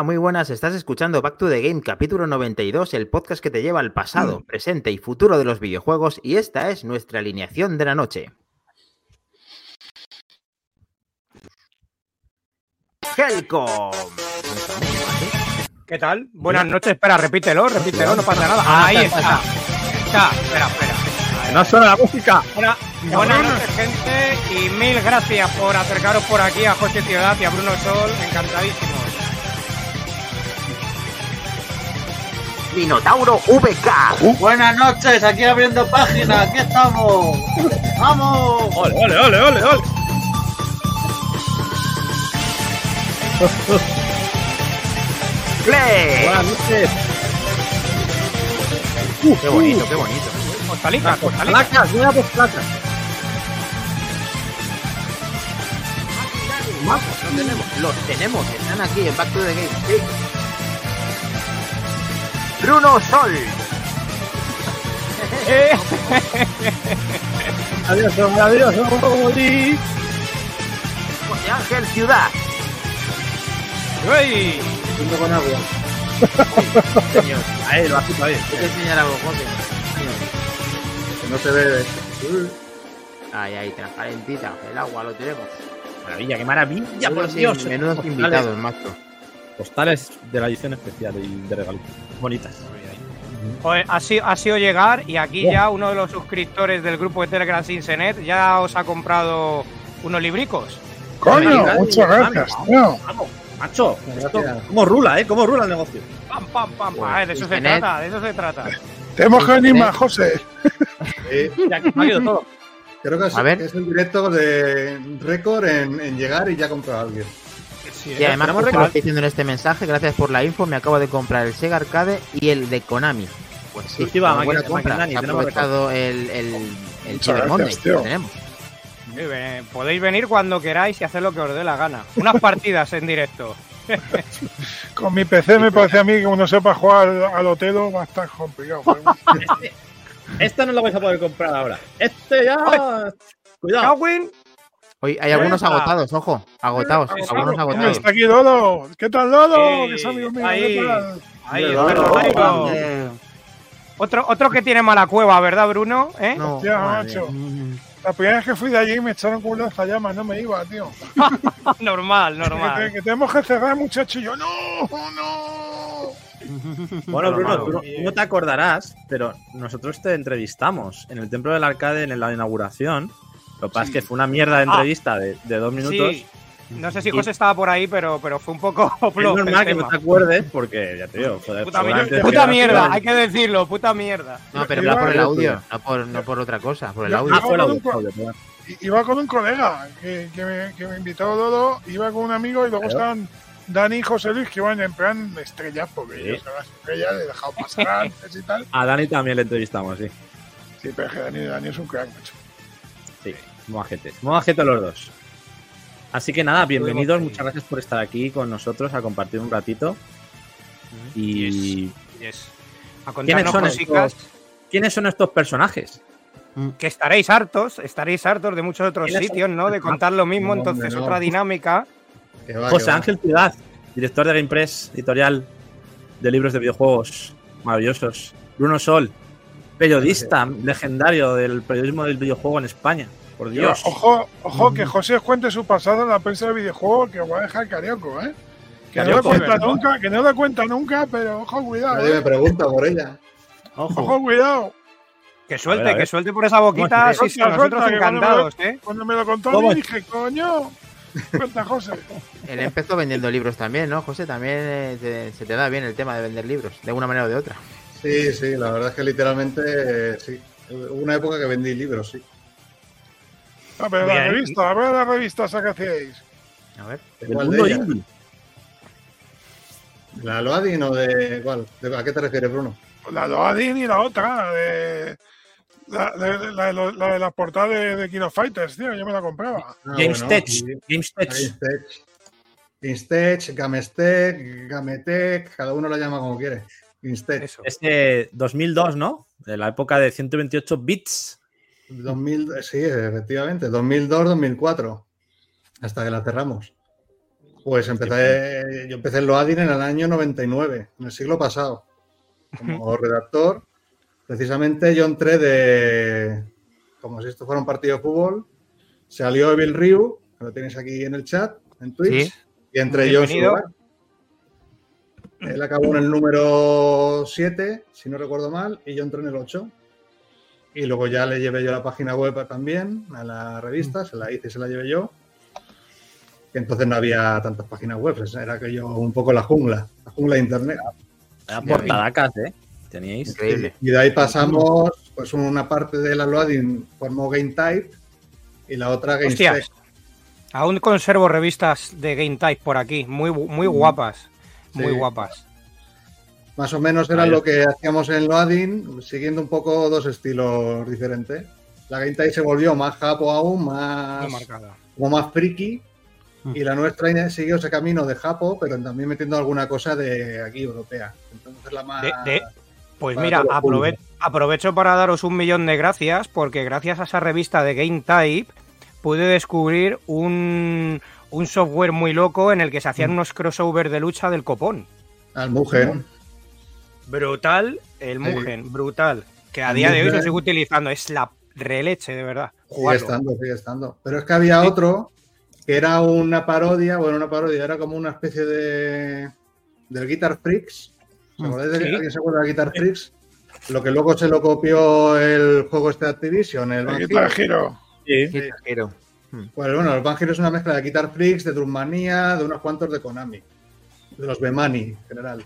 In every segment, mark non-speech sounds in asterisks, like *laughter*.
Hola, muy buenas. Estás escuchando Back to the Game, capítulo 92, el podcast que te lleva al pasado, presente y futuro de los videojuegos, y esta es nuestra alineación de la noche. Helcom. ¿Qué tal? Buenas noches. Espera, repítelo, repítelo, no pasa nada. Ahí está. Está. Espera, espera. No suena la música. Buena- buenas noches, gente, y mil gracias por acercaros por aquí a José Ciudad y a Bruno Sol. Minotauro VK. Buenas noches, aquí abriendo página, aquí estamos. ¡Vamos! Ole, ole, ole, ole, ole. Play. Buenas noches. Qué bonito, qué bonito. Postalica. Placas, mira pues placas. Los tenemos. Los tenemos, están aquí en Back to the Game. Sí. Bruno Sol. Adiós, hombre, adiós. José Ángel Ciudad. uy. Junto con agua. Señor, Ahí, lo has ahí. te voy a enseñar algo, José. Que no se ve. Ay, ay, transparentita. El agua lo tenemos. Maravilla, qué maravilla, por Dios. menudos invitados, macho. Postales de la edición especial y de regalitos. Bonitas. Joder, ha, sido, ha sido llegar y aquí ya uno de los suscriptores del grupo de Telegram Sinsenet ya os ha comprado unos libricos. Coño, muchas gracias, vamos. tío. Vamos, macho. Esto. ¿Cómo rula, eh? ¿Cómo rula el negocio? Pam, pam, pam, pam. Pues, Eh, de eso se trata, de eso se trata. *laughs* Tenemos que más, José. Sí, Ya que me ha ido todo. creo que es, A ver. es el directo de récord en, en llegar y ya comprar a alguien. Y además, justo lo estoy diciendo en este mensaje, gracias por la info, me acabo de comprar el Sega Arcade y el de Konami. Pues sí, una buena máquina- compra. Maquinani, Se ha tenemos aprovechado el, el, el Cyber Monday, gracias, tío. lo tenemos. Eh, podéis venir cuando queráis y hacer lo que os dé la gana. Unas *laughs* partidas en directo. *laughs* Con mi PC me parece a mí que uno sepa jugar al, Otelo va a estar complicado. Este no lo vais a poder comprar ahora. Este ya. Cuidado. Hoy hay algunos agotados, ojo, agotados, sí, algunos agotados. Está aquí Lolo. ¿Qué tal, Lolo? Sí, que es amigo mío. ahí. ¿Qué tal? ahí, Lolo. Otro, otro que tiene mala cueva, ¿verdad, Bruno? ¿Eh? No, Hostia, macho. La primera vez que fui de allí me echaron con un lanzallamas, no me iba, tío. *laughs* normal, normal. que tenemos que cerrar, muchacho. Y yo, no, no. *laughs* Bueno, Bruno, malo. tú no, tú no te acordarás, pero nosotros te entrevistamos en el Templo del Arcade en la inauguración. Lo que pasa es que fue una mierda de Ah. entrevista de, de dos minutos. Sí. No sé si José estaba por ahí, pero, pero fue un poco *laughs* Es normal que tema. no te acuerdes porque, ya te digo, joder, Puta, mierda, puta mierda, hay que decirlo, puta mierda. No, pero Iba- va por el audio, no por, no por otra cosa, por el audio. Ah, fue el audio, Iba con audio, perdón. I- Iba con un colega que, que me, que me invitó Lolo, iba con un amigo y luego Claro. estaban Dani y José Luis que iban en plan estrellas, porque Sí. yo soy las estrellas, le he dejado pasar *laughs* antes y tal. A Dani también le entrevistamos, sí. Sí, pero es que Dani, Dani es un crack, macho. Sí, mojajetes. Mojajetes los dos. Así que nada, bienvenidos, muchas gracias por estar aquí con nosotros a compartir un ratito. Y Yes. A ¿Quiénes contarnos son cositas estos? ¿quiénes son estos personajes? que estaréis hartos, estaréis hartos de muchos otros ¿Quiénes son? sitios, ¿no? De contar lo mismo, No, entonces no. otra dinámica. Va, José. Ángel Ciudad, director de GamePress, editorial de libros de videojuegos maravillosos. Bruno Sol, periodista legendario del periodismo del videojuego en España. Por Dios. Ojo, ojo, que José os cuente su pasado en la prensa de videojuegos, que os va a dejar carioco, ¿eh? Que no lo Carioco, cuenta nunca, que no lo cuenta nunca, pero ojo, cuidado, Nadie me ¿eh? pregunta por ella. Ojo. Ojo, cuidado. Que suelte, A ver, a ver. que suelte por esa boquita. Bueno, Sí, suelta, nosotros suelta, que cuando encantados, ¿eh? Cuando me lo contó, ¿Cómo? me dije, coño. Cuenta, José. *laughs* Él empezó vendiendo libros también, ¿no, José? También eh, te- se te da bien el tema de vender libros, de una manera o de otra. Sí, sí, la verdad es que literalmente eh, sí. Hubo una época que vendí libros, sí. A ver, la Bien. revista, a ver la revista esa que hacíais. A ver. El ¿Cuál de mundo ellas? indie. ¿La Loadin o de cuál? ¿De- ¿A qué te refieres, Bruno? La Loadin y la otra, de. La, de- la, la- la de la portada de, de Kino Fighters, tío, yo me la compraba. Ah, Games bueno, Tech. sí. Tech. Gamestech, Gametech, cada uno la llama como quiere. GameStech. Eso. Es de 2002, ¿no? De la época de 128 bits. 2000, sí, efectivamente, 2002-2004. Hasta que la cerramos. Pues empecé, yo empecé en Loadin en el año 99, en el siglo pasado, como *laughs* redactor. Precisamente yo entré de, como si esto fuera un partido de fútbol, salió Evil Ryu, que lo tienes aquí en el chat, en Twitch, Sí. y entré yo en su Bienvenido. lugar. Él acabó en el número 7, si no recuerdo mal, y yo entré en el 8. Y luego ya le llevé yo la página web también, a la revista, se la hice y se la llevé yo. Que entonces no había tantas páginas web, era aquello un poco la jungla, la jungla de internet. Era portadacas, ¿eh? Teníais. Increíble. Y de ahí pasamos, pues una parte de la loading formó Game Type y la otra Game. Aún conservo revistas de Game Type por aquí, muy, muy guapas. Muy Sí. guapas. Más o menos era lo que hacíamos en Loading, siguiendo un poco dos estilos diferentes. La Game Type se volvió más japo aún, Muy más, marcada. como más friki. Mm. Y la nuestra siguió ese camino de japo, pero también metiendo alguna cosa de aquí europea. Entonces la más... De- de- Pues mira, aprove- aprovecho para daros un millón de gracias, porque gracias a esa revista de Game Type pude descubrir un, un software muy loco en el que se Mm. hacían unos crossover de lucha del copón. Al Mugen. Brutal, el Sí. Mugen, brutal. Que a El día de hoy lo sigo utilizando, es la releche, de verdad. Sigue estando, sigue estando. Pero es que había otro que era una parodia, bueno, una parodia, era como una especie de del Guitar Freaks. ¿Se acordáis de alguien se acuerda de Guitar Freaks? Lo que luego se lo copió el juego este de Activision, el Van Aquí Hero. Sí. Qué tajero. Pues bueno, Van Hero es una mezcla de Guitar Freaks, de Drummanía, de unos cuantos de Konami, de los Bemani en general.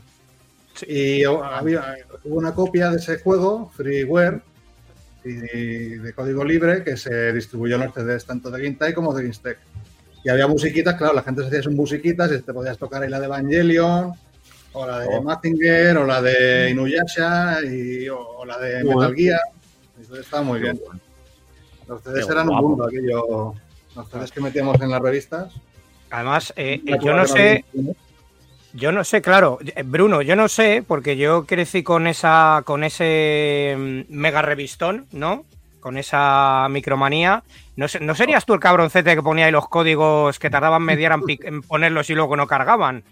Y había, hubo una copia de ese juego, freeware, y de código libre, que se distribuyó en los CDs tanto de GameTime como de GameStech. Y había musiquitas, claro, la gente se hacía sus musiquitas y te podías tocar ahí la de Evangelion, o la de Oh. O la de Inuyasha, y, o, o la de Metal. Gear. Eso estaba muy bien. Los CDs Qué eran un mundo, aquello. Los CDs que metíamos en las revistas. Además, eh, eh, yo no sé, Yo no sé, claro, eh, Bruno, yo no sé, porque yo crecí con esa, con ese mm, mega revistón, ¿no? Con esa micromanía. No, sé, ¿No serías tú el cabroncete que ponía ahí los códigos que tardaban media hora en, ponerlos y luego no cargaban?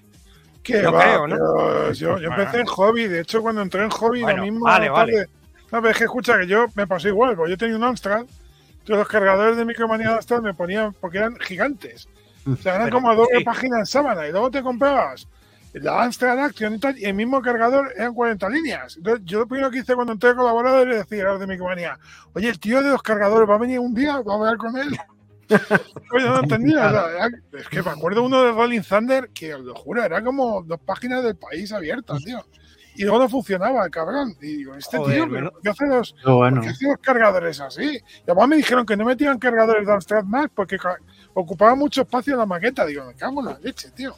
Que No va, creo, ¿no? Yo, yo empecé en hobby, de hecho cuando entré en hobby Bueno, lo mismo. vale, tarde- vale. No, pero es que escucha que yo me pasó igual, porque yo tenía un Amstrad, entonces los cargadores de micromanía de Amstrad me ponían, porque eran gigantes. O sea, eran Pero, como doble sí. página en sábana, y luego te comprabas la Amstrad Action y tal, y el mismo cargador eran 40 líneas. Entonces, yo lo primero que hice cuando entré de colaborador era decir a los de micromanía, oye, el tío de los cargadores va a venir un día, va a hablar con él. *laughs* Oye, no entendía. o sea, es que me acuerdo uno de Rolling Thunder que, os lo juro, era como dos páginas del país abiertas, tío. Y luego no funcionaba el cabrón. Y digo, este Joder, tío, ¿por qué hace los, Qué bueno. ¿Por qué hacía los cargadores así? Y además me dijeron que no metían cargadores de Amstrad más porque ocupaba mucho espacio en la maqueta. Digo, me cago en la leche, tío.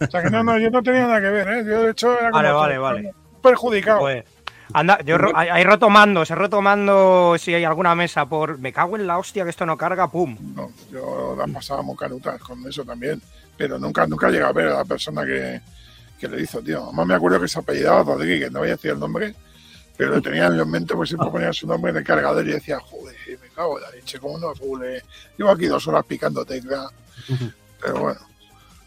O sea que no, no, yo no tenía nada que ver, ¿eh? Yo de hecho era como Vale, vale, vale. perjudicado. Joder. Anda, yo ro- ahí ahí roto mandos, he roto mando si hay alguna mesa por. Me cago en la hostia que esto no carga, pum. No, yo la pasaba muy canutas con eso también. Pero nunca, nunca llegué a ver a la persona que, que lo hizo, tío. Además me acuerdo que se apellidaba Rodríguez, no voy a decir el nombre, pero lo tenía en mente, pues siempre ponía su nombre en el cargador y decía, joder, me cago en la leche, cómo no fule. Llevo aquí dos horas picando tecla. *laughs* Pero bueno.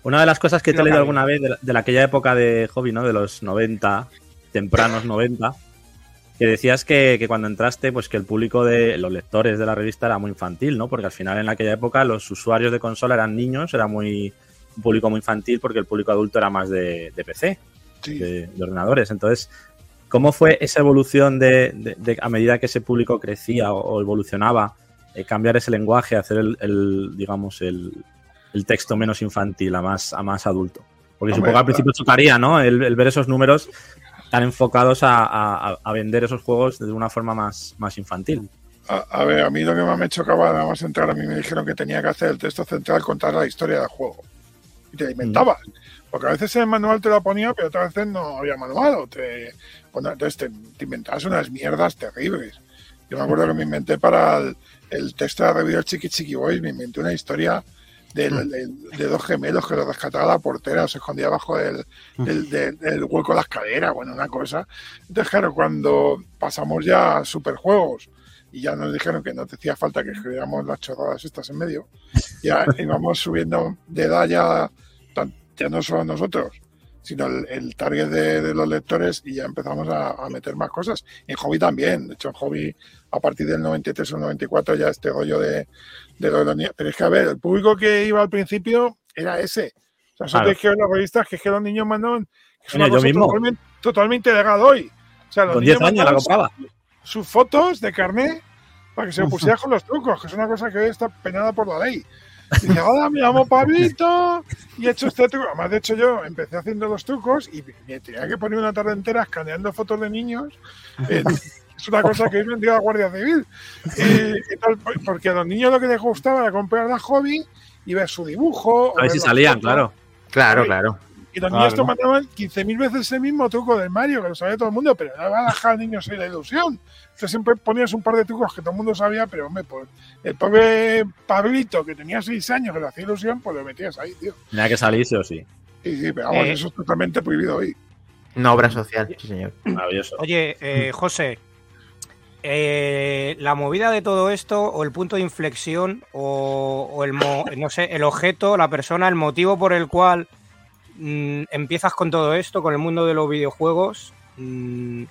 Una de las cosas que te he leído que alguna vez de, la- de la- aquella época de hobby, ¿no? De los 90, tempranos 90, que decías que, que cuando entraste, pues que el público de los lectores de la revista era muy infantil, ¿no? Porque al final en aquella época los usuarios de consola eran niños, era muy un público muy infantil porque el público adulto era más de, de PC, Sí. de, de ordenadores. Entonces, ¿cómo fue esa evolución de, a medida que ese público crecía o, o evolucionaba, eh, cambiar ese lenguaje, hacer el, el, digamos, el, el texto menos infantil a más, a más adulto? Porque Hombre, supongo que al principio chocaría, ¿no? El, el ver esos números tan enfocados a, a- a vender esos juegos de una forma más, más infantil. A, a ver, a mí lo que más me chocaba, nada más entrar, a mí me dijeron que tenía que hacer el texto central, contar la historia del juego. Y te la inventabas. Porque a veces el manual te la ponía, pero otras veces no había manual. O te, bueno, entonces te, te inventabas unas mierdas terribles. Yo me acuerdo que me inventé para el, el texto de la review Chiqui Chiqui Boys, me inventé una historia del- del- de dos gemelos que los rescataba la portera, se escondía bajo del, del, del- del hueco de las caderas, bueno, una cosa. Entonces, claro, cuando pasamos ya a superjuegos y ya nos dijeron que no te hacía falta que escribiéramos las chorradas estas en medio, ya *laughs* íbamos subiendo de edad ya ya no solo nosotros, sino el, el target de, de los lectores y ya empezamos a, a meter más cosas. En hobby también, de hecho en hobby a partir del 93 o 94 ya este rollo de, de lo de los niños. Pero es que a ver, el público que iba al principio era ese. O sea, eso Claro. que las revistas que es que los niños mandaban, que es una yo cosa mismo. totalmente, totalmente legal hoy. O sea, los Con niños 10 años la compraba. Sus fotos de carnet para que se lo pusiera con los trucos, que es una cosa que hoy está penada por la ley. Y dice, hola, me llamo Pablito y he hecho este truco. Además, de hecho, yo empecé haciendo los trucos y me tenía que poner una tarde entera escaneando fotos de niños. Eh, es una cosa que hoy vendría la Guardia Civil. Y- y tal, porque a los niños lo que les gustaba era comprar la hobby y ver su dibujo. A ver si salían, fotos. claro. Claro, claro. Y los Claro. niños te mandaban 15.000 veces el mismo truco del Mario, que lo sabía todo el mundo, pero no va a dejar al niño sin la ilusión. Entonces siempre ponías un par de trucos que todo el mundo sabía, pero hombre, pues el pobre Pablito, que tenía 6 años, que le hacía ilusión, pues lo metías ahí, tío. Tenía que salir sí o sí. Y sí, pero vamos, Eh. eso es totalmente prohibido hoy. Una obra social, sí, señor. Maravilloso. Oye, eh, José, eh, la movida de todo esto, o el punto de inflexión, o, o el, mo- no sé, el objeto, la persona, el motivo por el cual mm, empiezas con todo esto, con el mundo de los videojuegos, mm,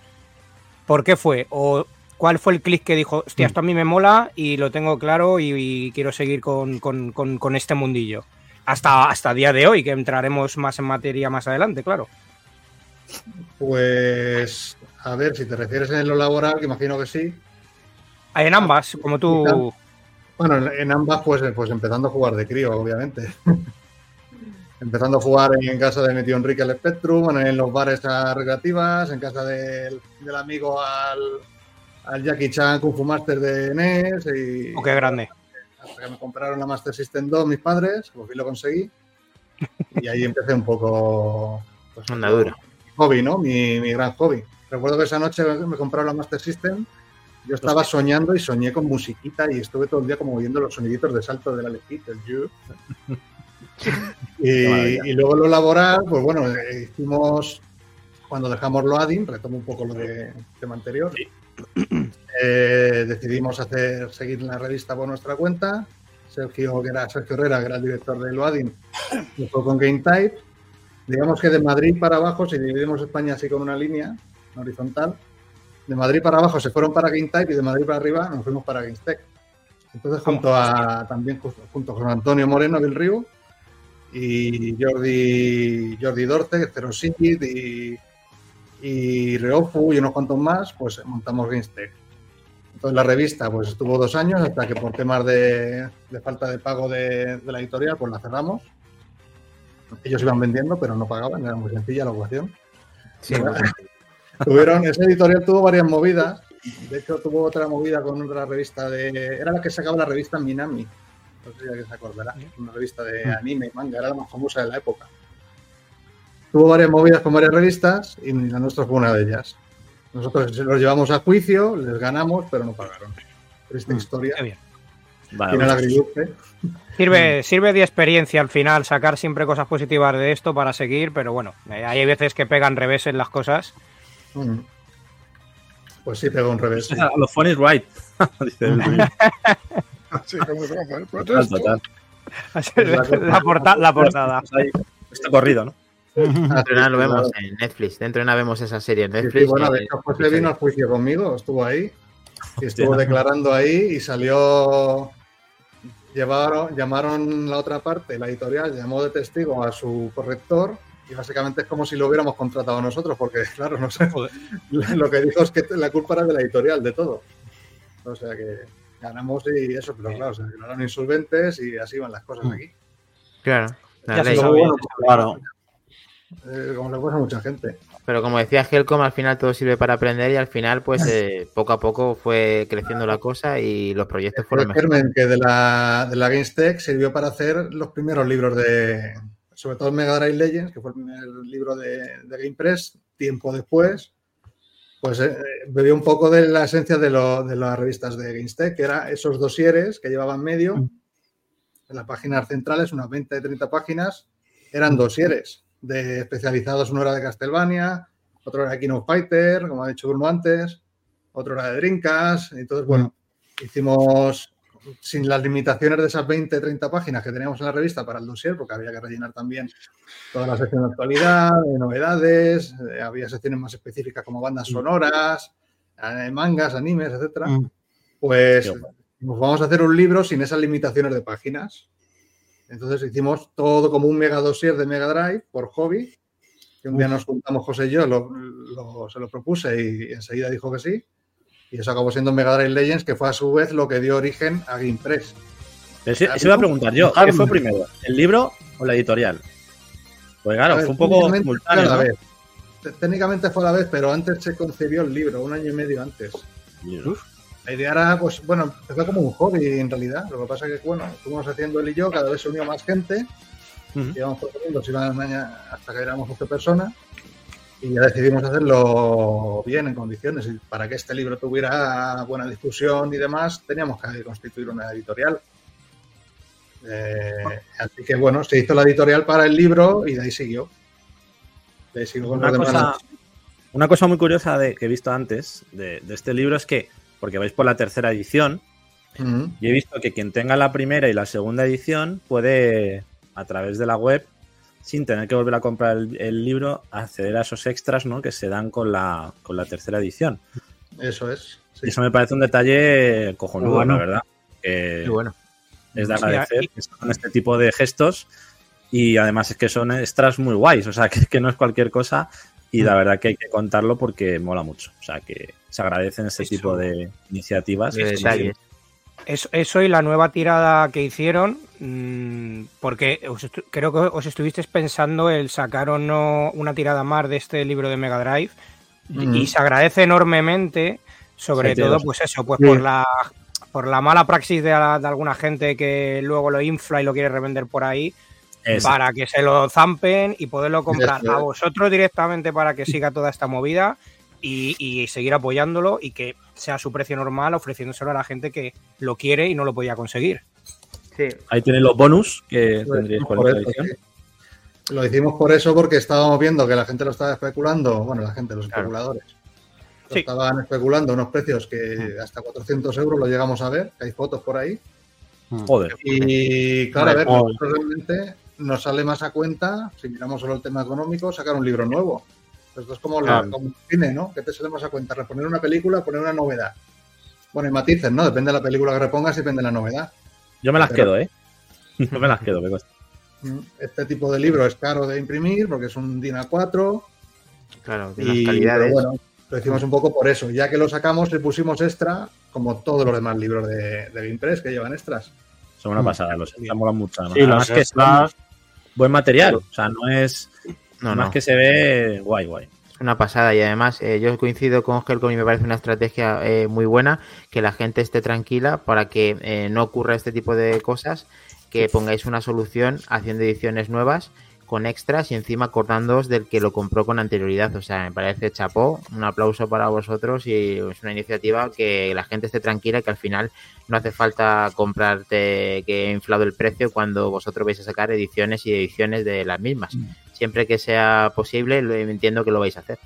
¿por qué fue? ¿O cuál fue el clic que dijo, hostia, esto a mí me mola y lo tengo claro y, y quiero seguir con, con- con- con este mundillo? Hasta, hasta día de hoy, que entraremos más en materia más adelante, claro. Pues, a ver, si te refieres en lo laboral, que imagino que sí. En ambas, como tú... Bueno, en- en ambas, pues, pues empezando a jugar de crío, obviamente. Empezando a jugar en casa de mi tío Enrique al Spectrum, en los bares a recreativas, en casa del, del amigo al, al Jackie Chan Kung Fu Master de NES. Y, Oh, qué grande. hasta que me compraron la Master System 2 mis padres, por fin lo conseguí. Y ahí empecé un poco. Pues, Andadura. mi hobby, ¿no? Mi, mi gran hobby. Recuerdo que esa noche me compraron la Master System. Yo estaba soñando y soñé con musiquita y estuve todo el día como viendo los soniditos de salto del Alex Kidd, el You. *laughs* maravilla. y, y luego lo laboral, pues bueno, eh, hicimos, cuando dejamos lo ADIN, retomo un poco lo de tema anterior, *clears throat* eh, decidimos hacer seguir la revista por nuestra cuenta. Sergio, que era Sergio Herrera, que era el director de Loading, lo *clears throat* fue con Game Type. Digamos que de Madrid para abajo, si dividimos España así con una línea horizontal, de Madrid para abajo se fueron para Game Type y de Madrid para arriba nos fuimos para GameStech. Entonces, junto a también ju- junto con Antonio Moreno del Río y Jordi, Jordi Dorce, Zero Sigit y, y Reofu y unos cuantos más, pues montamos GameStech. Entonces la revista pues estuvo dos años hasta que por temas de, de falta de pago de, de la editorial pues la cerramos. Ellos iban vendiendo pero no pagaban, era muy sencilla la ecuación. Sí, *laughs* Tuvieron, esa editorial tuvo varias movidas. De hecho, tuvo otra movida con otra revista de. Era la que sacaba la revista Minami. No sé si alguien se acordará. Una revista de anime y manga, era la más famosa de la época. Tuvo varias movidas con varias revistas y la nuestra fue una de ellas. Nosotros los llevamos a juicio, les ganamos, pero no pagaron. Triste historia. Qué bien. Vale, pues, agridulce. Sirve, sirve de experiencia al final sacar siempre cosas positivas de esto para seguir, pero bueno, eh, hay veces que pegan revés en las cosas. Mm. Pues sí, pegó un revés. sí. *laughs* Los is right. *laughs* *laughs* Sí, como ¿eh? Total, total. *laughs* la, porta- la portada. Está corrido, ¿no? Dentro de nada lo vemos en Netflix. Dentro de nada vemos esa serie en Sí, sí, Netflix. bueno, de hecho, José vino al juicio conmigo, estuvo ahí. Y estuvo Hostia. declarando ahí y salió. Llevaron, llamaron la otra parte, la editorial, llamó de testigo a su corrector y básicamente es como si lo hubiéramos contratado nosotros, porque claro, no sé, *laughs* lo que dijo es que la culpa era de la editorial, de todo. O sea que ganamos y eso, pero claro, se declararon insolventes y así van las cosas aquí. Claro. la ley. bueno, Claro. eh, como le pasa a mucha gente. Pero como decía Helcom, al final todo sirve para aprender y al final, pues *laughs* eh, poco a poco fue creciendo la cosa y los proyectos fueron mejor. Germen, que de la, de la GameStech sirvió para hacer los primeros libros de, sobre todo Mega Drive Legends, que fue el primer libro de, de GamePress, tiempo después, pues eh, bebió un poco de la esencia de, lo- de las revistas de GameStech, que eran esos dosieres que llevaban medio, en las páginas centrales, unas 20 30 páginas, eran dosieres de especializados, uno era de Castlevania, otro era de King of Fighter, como ha dicho Bruno antes, otro era de Drinkas, entonces, bueno, hicimos sin las limitaciones de esas 20, 30 páginas que teníamos en la revista para el dossier, porque había que rellenar también toda la sección de actualidad, de novedades, eh, había secciones más específicas como bandas sonoras, eh, mangas, animes, etcétera. Mm. Pues bueno. nos vamos a hacer un libro sin esas limitaciones de páginas. Entonces hicimos todo como un mega dossier de Mega Drive por hobby. Que un día nos juntamos José y yo, lo- lo- se lo propuse y enseguida dijo que sí. Y eso acabó siendo Mega Drive Legends, que fue a su vez lo que dio origen a GamePress. Eso, eso iba a preguntar yo. ¿Qué fue primero? ¿El libro o la editorial? Pues claro, ver, fue un poco técnicamente simultáneo. fue a la ¿no? vez. Técnicamente fue a la vez, pero antes se concibió el libro, un año y medio antes. La idea era, pues, bueno, empezó como un hobby en realidad. Lo que pasa es que, bueno, fuimos haciendo él y yo, cada vez se unió más gente. Ujú. íbamos proponiendo, se iban hasta que éramos 12 personas. Y ya decidimos hacerlo bien, en condiciones. Y para que este libro tuviera buena difusión y demás, teníamos que constituir una editorial. Eh, así que, bueno, se hizo la editorial para el libro y de ahí siguió. De ahí siguió con Una cosa, una cosa muy curiosa de, que he visto antes de, de este libro es que, porque vais por la tercera edición, y he visto que quien tenga la primera y la segunda edición puede, a través de la web, sin tener que volver a comprar el, el libro, acceder a esos extras ¿no? que se dan con la, con la tercera edición. Eso es. sí. Y eso me parece un detalle cojonudo, Muy bueno. la verdad. Que Y bueno, es de Sí, agradecer y- que hagan este tipo de gestos y además es que son extras muy guays, o sea, que, que no es cualquier cosa y Mm. la verdad que hay que contarlo porque mola mucho, o sea, que se agradecen este Eso. tipo de iniciativas. de detalles. Eso, eso y la nueva tirada que hicieron, mm, porque os creo que os estuvisteis pensando el sacar o no una tirada más de este libro de Mega Drive y- Ujú. y se agradece enormemente, sobre Sí, todo pues eso, pues Sí. por la por la mala praxis de, la- de alguna gente que luego lo infla y lo quiere revender por ahí, Eso. para que se lo zampen y poderlo comprar a vosotros directamente para que siga toda esta movida y, y seguir apoyándolo y que sea su precio normal ofreciéndoselo a la gente que lo quiere y no lo podía conseguir. Sí, Ahí tenéis los bonus que Pues, tendríais por por esta edición. sí. Lo hicimos por eso, porque estábamos viendo que la gente lo estaba especulando, bueno, la gente, los Claro. especuladores, lo Sí. estaban especulando unos precios que hasta 400 euros lo llegamos a ver, que hay fotos por ahí. Joder. Y claro, a ver, realmente nos sale más a cuenta, si miramos solo el tema económico, sacar un libro nuevo. Esto es como, la- Claro. como el cine, ¿no? Que te sale más a cuenta, reponer una película, poner una novedad. Bueno, y matices, ¿no? Depende de la película que repongas y depende de la novedad. Yo me las Pero- quedo, ¿eh? *laughs* Yo me las quedo, me cuesta. Mm, Este tipo de libro es caro de imprimir porque es un DIN A4 claro, de y calidades. pero bueno, lo hicimos un poco por eso. Ya que lo sacamos, le pusimos extra, como todos los demás libros de, de que llevan extras. Son una Mm. pasada, los extras molan mucho. además. Sí, Además los que son extras. buen material, o sea, no es no, más no. que se ve guay, guay. Es una pasada y además eh, yo coincido con Helcom y me parece una estrategia eh, muy buena que la gente esté tranquila para que eh, no ocurra este tipo de cosas, que pongáis una solución haciendo ediciones nuevas con extras y encima acordándoos del que lo compró con anterioridad. O sea, me parece chapó, un aplauso para vosotros y es una iniciativa que la gente esté tranquila que al final no hace falta comprarte que he inflado el precio cuando vosotros vais a sacar ediciones y ediciones de las mismas. Siempre que sea posible, entiendo que lo vais a hacer.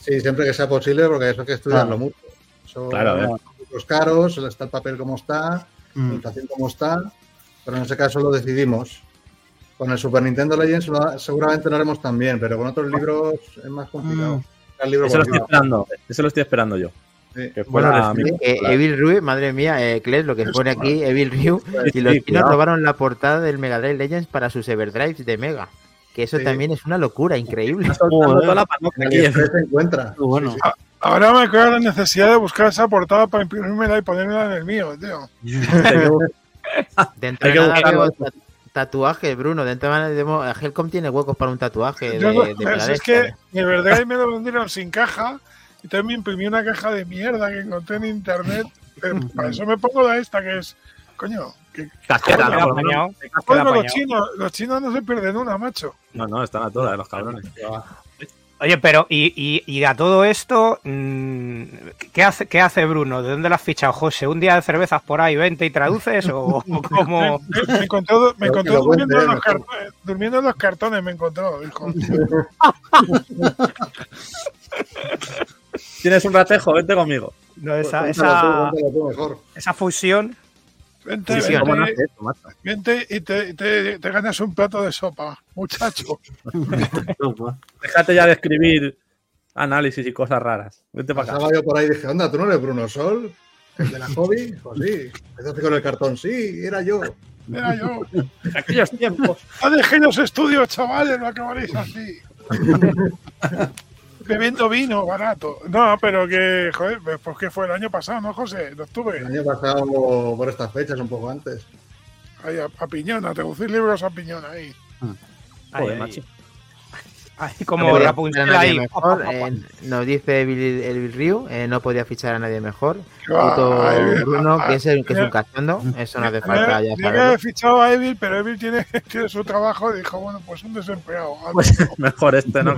Sí, siempre que sea posible, porque eso hay que estudiarlo Claro. mucho. Eso, Claro, los caros, está el papel como está, la Mm. inflación como está, pero en ese caso lo decidimos. Con el Super Nintendo Legends lo- seguramente lo haremos también, pero con otros libros es más complicado. El libro Ese lo estoy esperando, ese lo estoy esperando yo. Sí. Que Bueno, Evil Rue, madre mía, eh, Kles, lo que pone aquí, Evil Rue, y los chinos robaron la portada del Mega Drive Legends para sus Everdrives de Mega. Que eso Sí. también es una locura, increíble. Está soltando Joder. toda la panoja En aquí. AliExpress se encuentra. Qué bueno. Sí, sí. Ahora me queda la necesidad de buscar esa portada para imprimírmela y ponerla en el mío, tío. *laughs* Dentro Hay de nada tatuaje, Bruno. Dentro de nada Helcom tiene huecos para un tatuaje Yo de, no- de es que de verdad me lo vendieron sin caja y entonces me imprimí una caja de mierda que encontré en internet. Pero *laughs* para eso me pongo la esta que es, coño, los chinos, los chinos no se pierden una, macho. No, no, están a todas los cabrones. Oye, pero y, y- y a todo esto, mm, ¿qué hace, ¿qué hace Bruno? ¿De dónde lo has fichado, José? ¿Un día de cervezas por ahí, vente y traduces? ¿O, o *laughs* cómo? Me, me encontró, me Pero encontró que lo durmiendo, en los cartones, durmiendo en los cartones, me encontró. *laughs* Tienes un ratejo, vente conmigo. No, esa fusión. Vente, Fusión. ¿Cómo vente, esto, vente y te, te- te ganas un plato de sopa, muchacho. *laughs* Déjate ya de escribir análisis y cosas raras. Vente para acá. Pasaba yo por ahí y dije, onda, ¿tú no eres Bruno Sol? ¿El de la hobby? *laughs* Pues sí. Empezaste con el cartón, sí, era yo. Mira yo. *laughs* Aquellos tiempos. No dejéis los estudios, chavales, no acabaréis así. Bebiendo vino barato. No, pero que, joder, pues que fue el año pasado, ¿no, José? En El octubre. año pasado, por estas fechas, un poco antes. Ahí a, a Piñona, te gustáis libros a Piñona ahí. Ahí, Joder, *laughs* ahí. macho. Ahí, No como Rapunzel nadie ahí. mejor, *laughs* eh, nos dice Bill, el Bill Ryu, eh, no podía fichar a nadie mejor. Va, Puto Bruno, que es, el, que es un cachondo, eso no hace falta ya saberlo. haber fichado a Evil, pero Evil tiene, *laughs* tiene su trabajo y dijo, bueno, pues un desempleado. Pues mejor este, ¿no?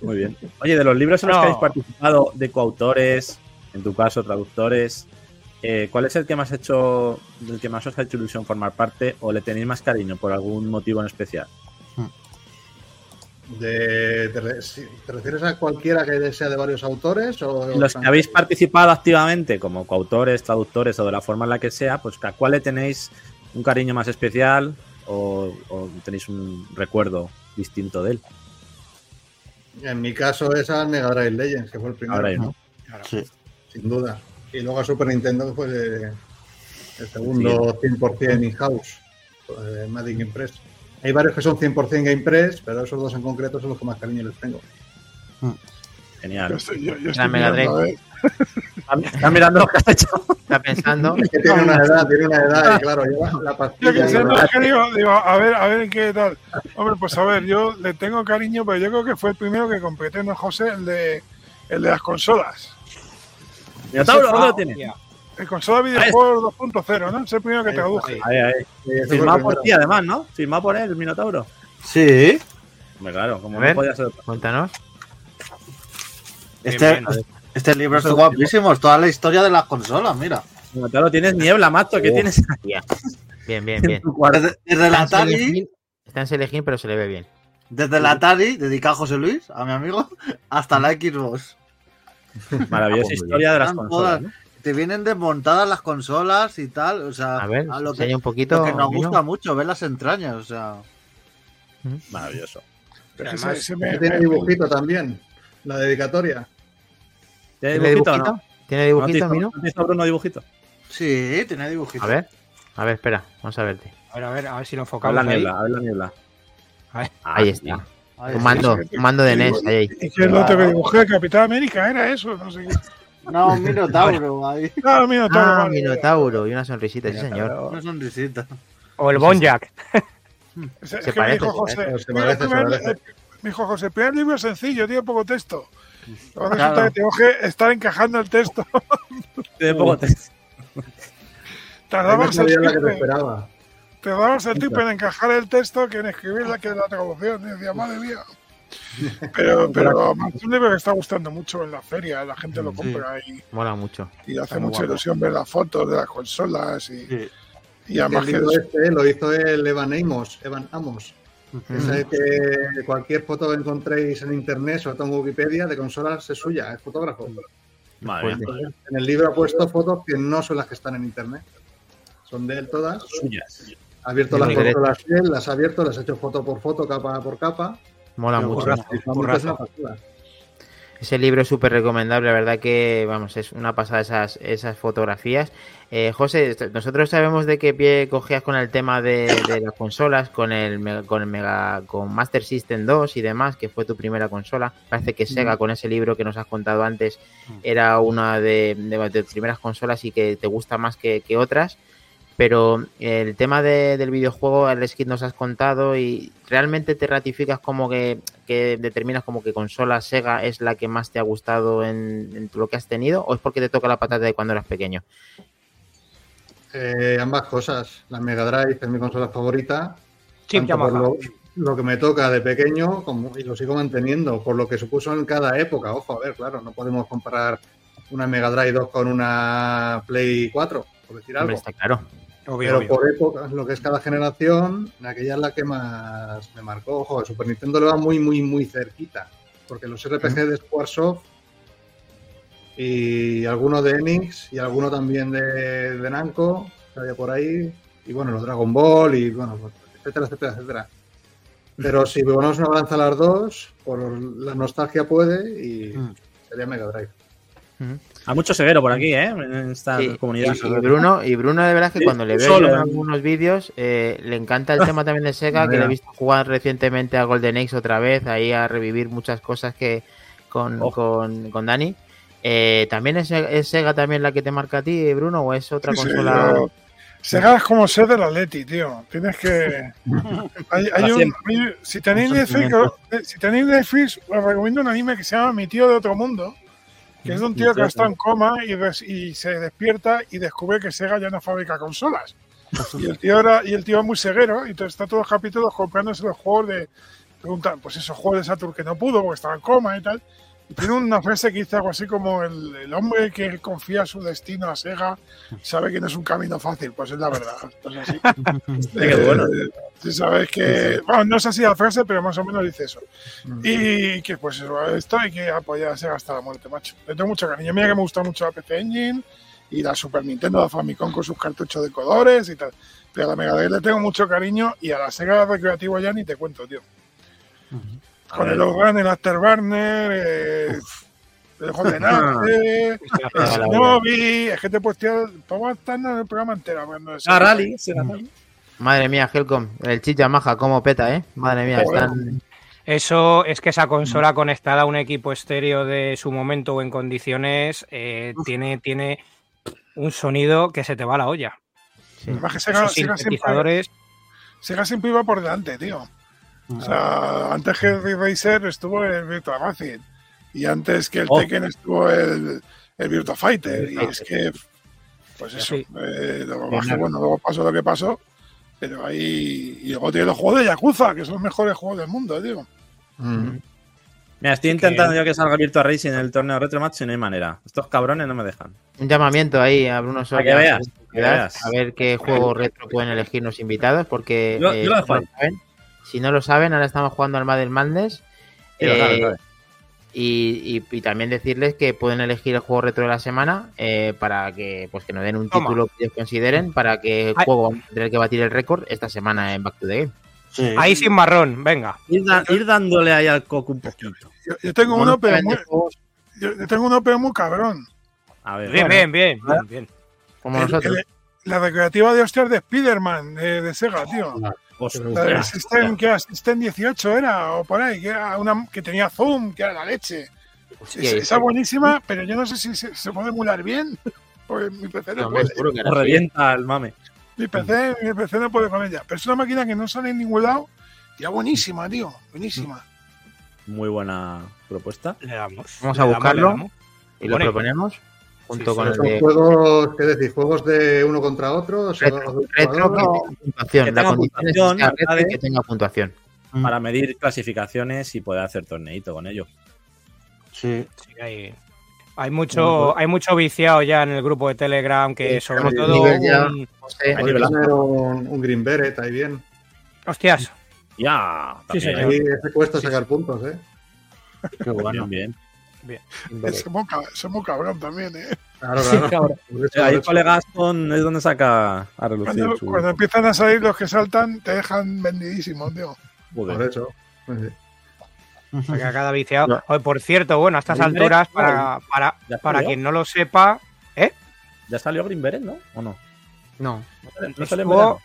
Muy bien. Oye, de los libros en los No. que habéis participado, de coautores, en tu caso, traductores, eh, ¿cuál es el que más ha hecho, del que más os ha hecho ilusión formar parte o le tenéis más cariño por algún motivo en especial? De, te, re- si- ¿te refieres a cualquiera que sea de varios autores? O los que habéis participado activamente como coautores, traductores o de la forma en la que sea, pues ¿a cuál le tenéis un cariño más especial o, o tenéis un recuerdo distinto de él? En mi caso es al Mega Drive Legends, que fue el primero, Ahora mismo. Sí. sin duda. Y luego a Super Nintendo que fue de- el segundo 100% in-house, eh, Magic Impress. Hay varios que son 100% Game Press, pero esos dos en concreto son los que más cariño les tengo. Yo Genial. estoy, yo, yo La estoy Mega mirando, Drive. ¿Estás mirando lo que has hecho? Está pensando, Es que tiene una edad, tiene una edad, y claro, lleva la Yo pastilla. que sé, no, es que digo, digo, a ver, a ver qué tal. Hombre, pues a ver, yo le tengo cariño, pero yo creo que fue el primero que completé, ¿no, José? El de, el de las consolas. Minotauro, ¿dónde Ah, lo tienes? hostia. El consola videojuegos 2.0, ¿no? Es el primero que traduje. Ahí, ahí. Sí, Firmado por ti, además, ¿no? Firmado por él, el Minotauro. Sí. Hombre, claro, como no ver. podía ser cuéntanos. Este, Bien, bien. Este libro es guapísimo. Es toda la historia de las consolas, mira. Minotauro, tienes niebla, macho. ¿Qué Oh. tienes *laughs* Bien, bien, *laughs* bien. bien. Desde, desde la Está Atari, Está en Hill, pero se le ve bien. desde la Atari, dedicado a José Luis, a mi amigo, *laughs* hasta la Xbox. Maravillosa Ah, pues historia de las consolas. todas- ¿no? Te vienen desmontadas las consolas y tal. O sea, A ver, lo que, enseña un poquito. lo que nos gusta mucho, ver las entrañas. O sea, Maravilloso. Es que Además, se- se me- Tiene me- dibujito también, la dedicatoria. ¿Tiene ¿Tiene dibujito dibujito? no? ¿Tiene ¿No dibujito, Mino? no hizo Bruno dibujito? sí, tiene dibujitos. A ver, a ver, espera, vamos a verte. A ver, a ver, a ver si lo enfocamos la ahí. niebla, a ver la niebla. Ahí. Ahí está. Ahí Un mando, sí, sí. un mando de NES, ahí. ¿Y qué es lo otro que dibujé? Capitán América, ¿era eso? No sé qué. No, un Minotauro *laughs* ahí. Ah, mira, todo Ah. Minotauro y una sonrisita, sí señor. Una sonrisita. O el Bonjack. Se que me parece, dijo José, parece, se parece, el primer- parece. me dijo José, el primer libro es sencillo, tiene poco texto. Luego Claro. resulta que tengo que estar encajando el texto. Tiene poco texto. Tardabas No el que te tiempo, esperaba. te dabas el tiempo en encajar el texto que en escribir la que la traducción. Y decía, madre mía. *laughs* Pero, pero es un libro que está gustando mucho en la feria, la gente lo compra y, Mola mucho. y hace mucha guapo. ilusión ver las fotos de las consolas y, Sí. y además el que libro este lo hizo el Evan Amos. Evan Amos. Que cualquier foto que encontréis en internet, sobre todo en Wikipedia, de consolas es suya, es fotógrafo. Madre. Fuerte. En el libro ha puesto fotos que no son las que están en internet. Son de él todas. Suyas. Ha abierto las consolas él, las ha abierto, las ha hecho foto por foto, capa por capa. Mola mucho. Ese libro es súper recomendable, la verdad que, vamos, es una pasada esas, esas fotografías. Eh, José, nosotros sabemos de qué pie cogías con el tema de, de las consolas, con el, Mega- con el Mega, con Master System 2 y demás, que fue tu primera consola. Parece que Sega, con ese libro que nos has contado antes, era una de, de- de tus primeras consolas y que te gusta más que, que otras. Pero el tema de- del videojuego, el skit nos has contado y realmente te ratificas como que, que determinas como que consola Sega es la que más te ha gustado en, en lo que has tenido o es porque te toca la patata de cuando eras pequeño. Eh, ambas cosas. La Mega Drive es mi consola favorita. Por lo, lo que me toca de pequeño como, y lo sigo manteniendo, por lo que supuso en cada época. Ojo, a ver, claro, no podemos comparar una Mega Drive 2 con una Play 4, por decir algo. Hombre, está claro. Obvio, Pero obvio. por época, lo que es cada generación, aquella es la que más me marcó. Ojo, el Super Nintendo le va muy, muy, muy cerquita. Porque los RPG de Squaresoft y alguno de Enix y alguno también de, de Namco, que había por ahí, y bueno, los Dragon Ball y bueno, etcétera, etcétera, etcétera. Pero si ponemos una balanza a las dos, por la nostalgia puede y Mm. sería Mega Drive. Hay mucho ceguero por aquí, ¿eh? En esta Sí, comunidad. y, y Bruno, y Bruno de verdad que Sí, cuando le veo solo, yo en algunos vídeos, eh, le encanta el tema también de Sega, que le he visto jugar recientemente a Golden Axe otra vez, ahí a revivir muchas cosas que con, Oh. con, con Dani. Eh, ¿También es, es Sega también la que te marca a ti, Bruno, o es otra Sí, consola? yo- Sega es como ser del Atleti, tío. Tienes que. *laughs* Hay, hay un- hay- si tenéis Un Netflix, eh, si tenéis Netflix, os recomiendo un anime que se llama Mi tío de otro mundo. Que es de un tío que está en coma y, res- y se despierta y descubre que Sega ya no fabrica consolas. Y el tío era, y el tío es muy ceguero, y entonces está todos los capítulos comprándose los juegos de. Preguntan, pues esos juegos de Saturn que no pudo porque estaba en coma y tal. Tiene una frase que dice algo así como el, el hombre que confía su destino a Sega sabe que no es un camino fácil, pues es la verdad. Pues así. *laughs* qué bueno. Eh, sabes que, bueno, no es así la frase, pero más o menos dice eso. Y que pues eso, esto hay que apoyar a Sega hasta la muerte, macho. Le tengo mucho cariño. Mira que me gusta mucho la PC Engine y la Super Nintendo, la Famicom con sus cartuchos de colores y tal. Pero a la Mega Drive le tengo mucho cariño y a la Sega Recreativo ya ni te cuento, tío. Con el Outrun, el Afterburner, eh, el Golden Axe, *laughs* el Shinobi, es que te puedes tirar, podemos estar en el programa entero hablando de eso. Ah, Rally. Sega Rally. Madre mía, Helcom, el Chicha Maja, cómo peta, ¿eh? Madre mía, están... Eso es que esa consola conectada a un equipo estéreo de su momento o en condiciones eh, tiene, tiene un sonido que se te va a la olla. Además que Sega, Sega siempre. Sega siempre iba por delante, tío. O sea, antes que el Racer estuvo el Virtua Racing. Y antes que el Oh. Tekken estuvo el, el Virtua Fighter. Y es que, pues eso. Sí. eh, luego, bajé, bueno, luego pasó lo que pasó. Pero ahí. Y luego tiene los juegos de Yakuza, que son los mejores juegos del mundo, tío. Mm. Mira, estoy intentando yo que salga Virtua Racing en el torneo Retro Match y no hay manera. Estos cabrones no me dejan. Un llamamiento ahí a Bruno Soria. que veas, que a veas. ver qué juego retro pueden elegir los invitados, porque Yo- eh, yo lo no si no lo saben, ahora estamos jugando al Madden Madness. Sí, eh, sabe, lo sabe. y, y- y también decirles que pueden elegir el juego retro de la semana eh, para que pues que nos den un Toma. título que ellos consideren para que el Ay. juego vamos a tener que batir el récord esta semana en Back to the Game. Sí. Ahí sin marrón, venga. Ir, da- ir dándole ahí al coco un poquito. Yo, yo tengo Como uno, no pero muy, yo, yo tengo uno, pero muy cabrón. A ver. Bien, bueno. bien, bien, bien, bien. como El- nosotros. el- la recreativa de hostias de Spider-Man de, de Sega, tío. Hostia. La System, que era System 18 era, o por ahí, que, era una, que tenía zoom, que era la leche. Hostia, Es- esa buenísima, pero yo no sé si se, se puede emular bien. Porque mi PC no puede. seguro que revienta el mame. Mi PC, mi PC no puede con ella. Pero es una máquina que no sale en ningún lado. Y es buenísima, tío. Buenísima. Muy buena propuesta. Le damos. Vamos a buscarlo. y lo Bueno, proponemos junto sí, con el Son de juegos, ¿qué decir? ¿Juegos de uno contra otro? retro, ¿Juegos de retro que puntuación. La condición es que puntuación, tenga puntuación. Para medir clasificaciones y poder hacer torneito con ello. Sí. Sí, hay, hay mucho, hay mucho viciado ya en el grupo de Telegram que Sí, sobre todo ya. un- José, un, un Green Beret ahí bien. hostias, Ya. Sí, señor. Ahí ese cuesta sacar puntos, ¿eh? Qué bueno. Bien, bien. Somos, cab- somos cabrón también, ¿eh? Claro, claro. Por eso, Ahí por eso. colegas con es donde saca a relucir Cuando, su cuando empiezan a salir los que saltan, te dejan vendidísimo, tío. Por joder. eso. Sí. saca cada viciado. No. Oye, por cierto, bueno, a estas Green Beret, alturas, para, para, para quien no lo sepa, Ya salió Green Beret, ¿no? ¿O no? No. No salió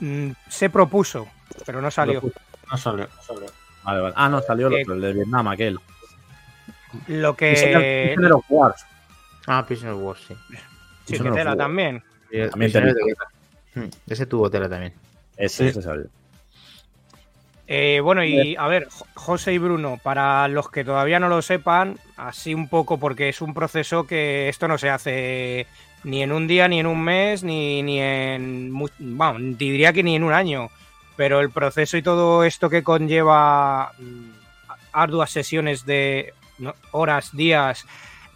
en mm, se propuso, pero no salió. No salió, no salió. Vale, vale. Ah, no, salió el Eh, otro, el de Vietnam, aquel. Lo que. Prisoner of War. Ah, Prisoner of War, sí. Sí, que tela también. Y el También Prisoner te de Guerra. Mm, Ese tuvo tela también. Ese, ese salió. Eh, bueno, y a ver, Jo- José y Bruno, para los que todavía no lo sepan, así un poco, porque es un proceso que esto no se hace ni en un día, ni en un mes, ni, ni en. Bueno, diría que ni en un año. Pero el proceso y todo esto que conlleva mm, arduas sesiones de ¿no? horas, días,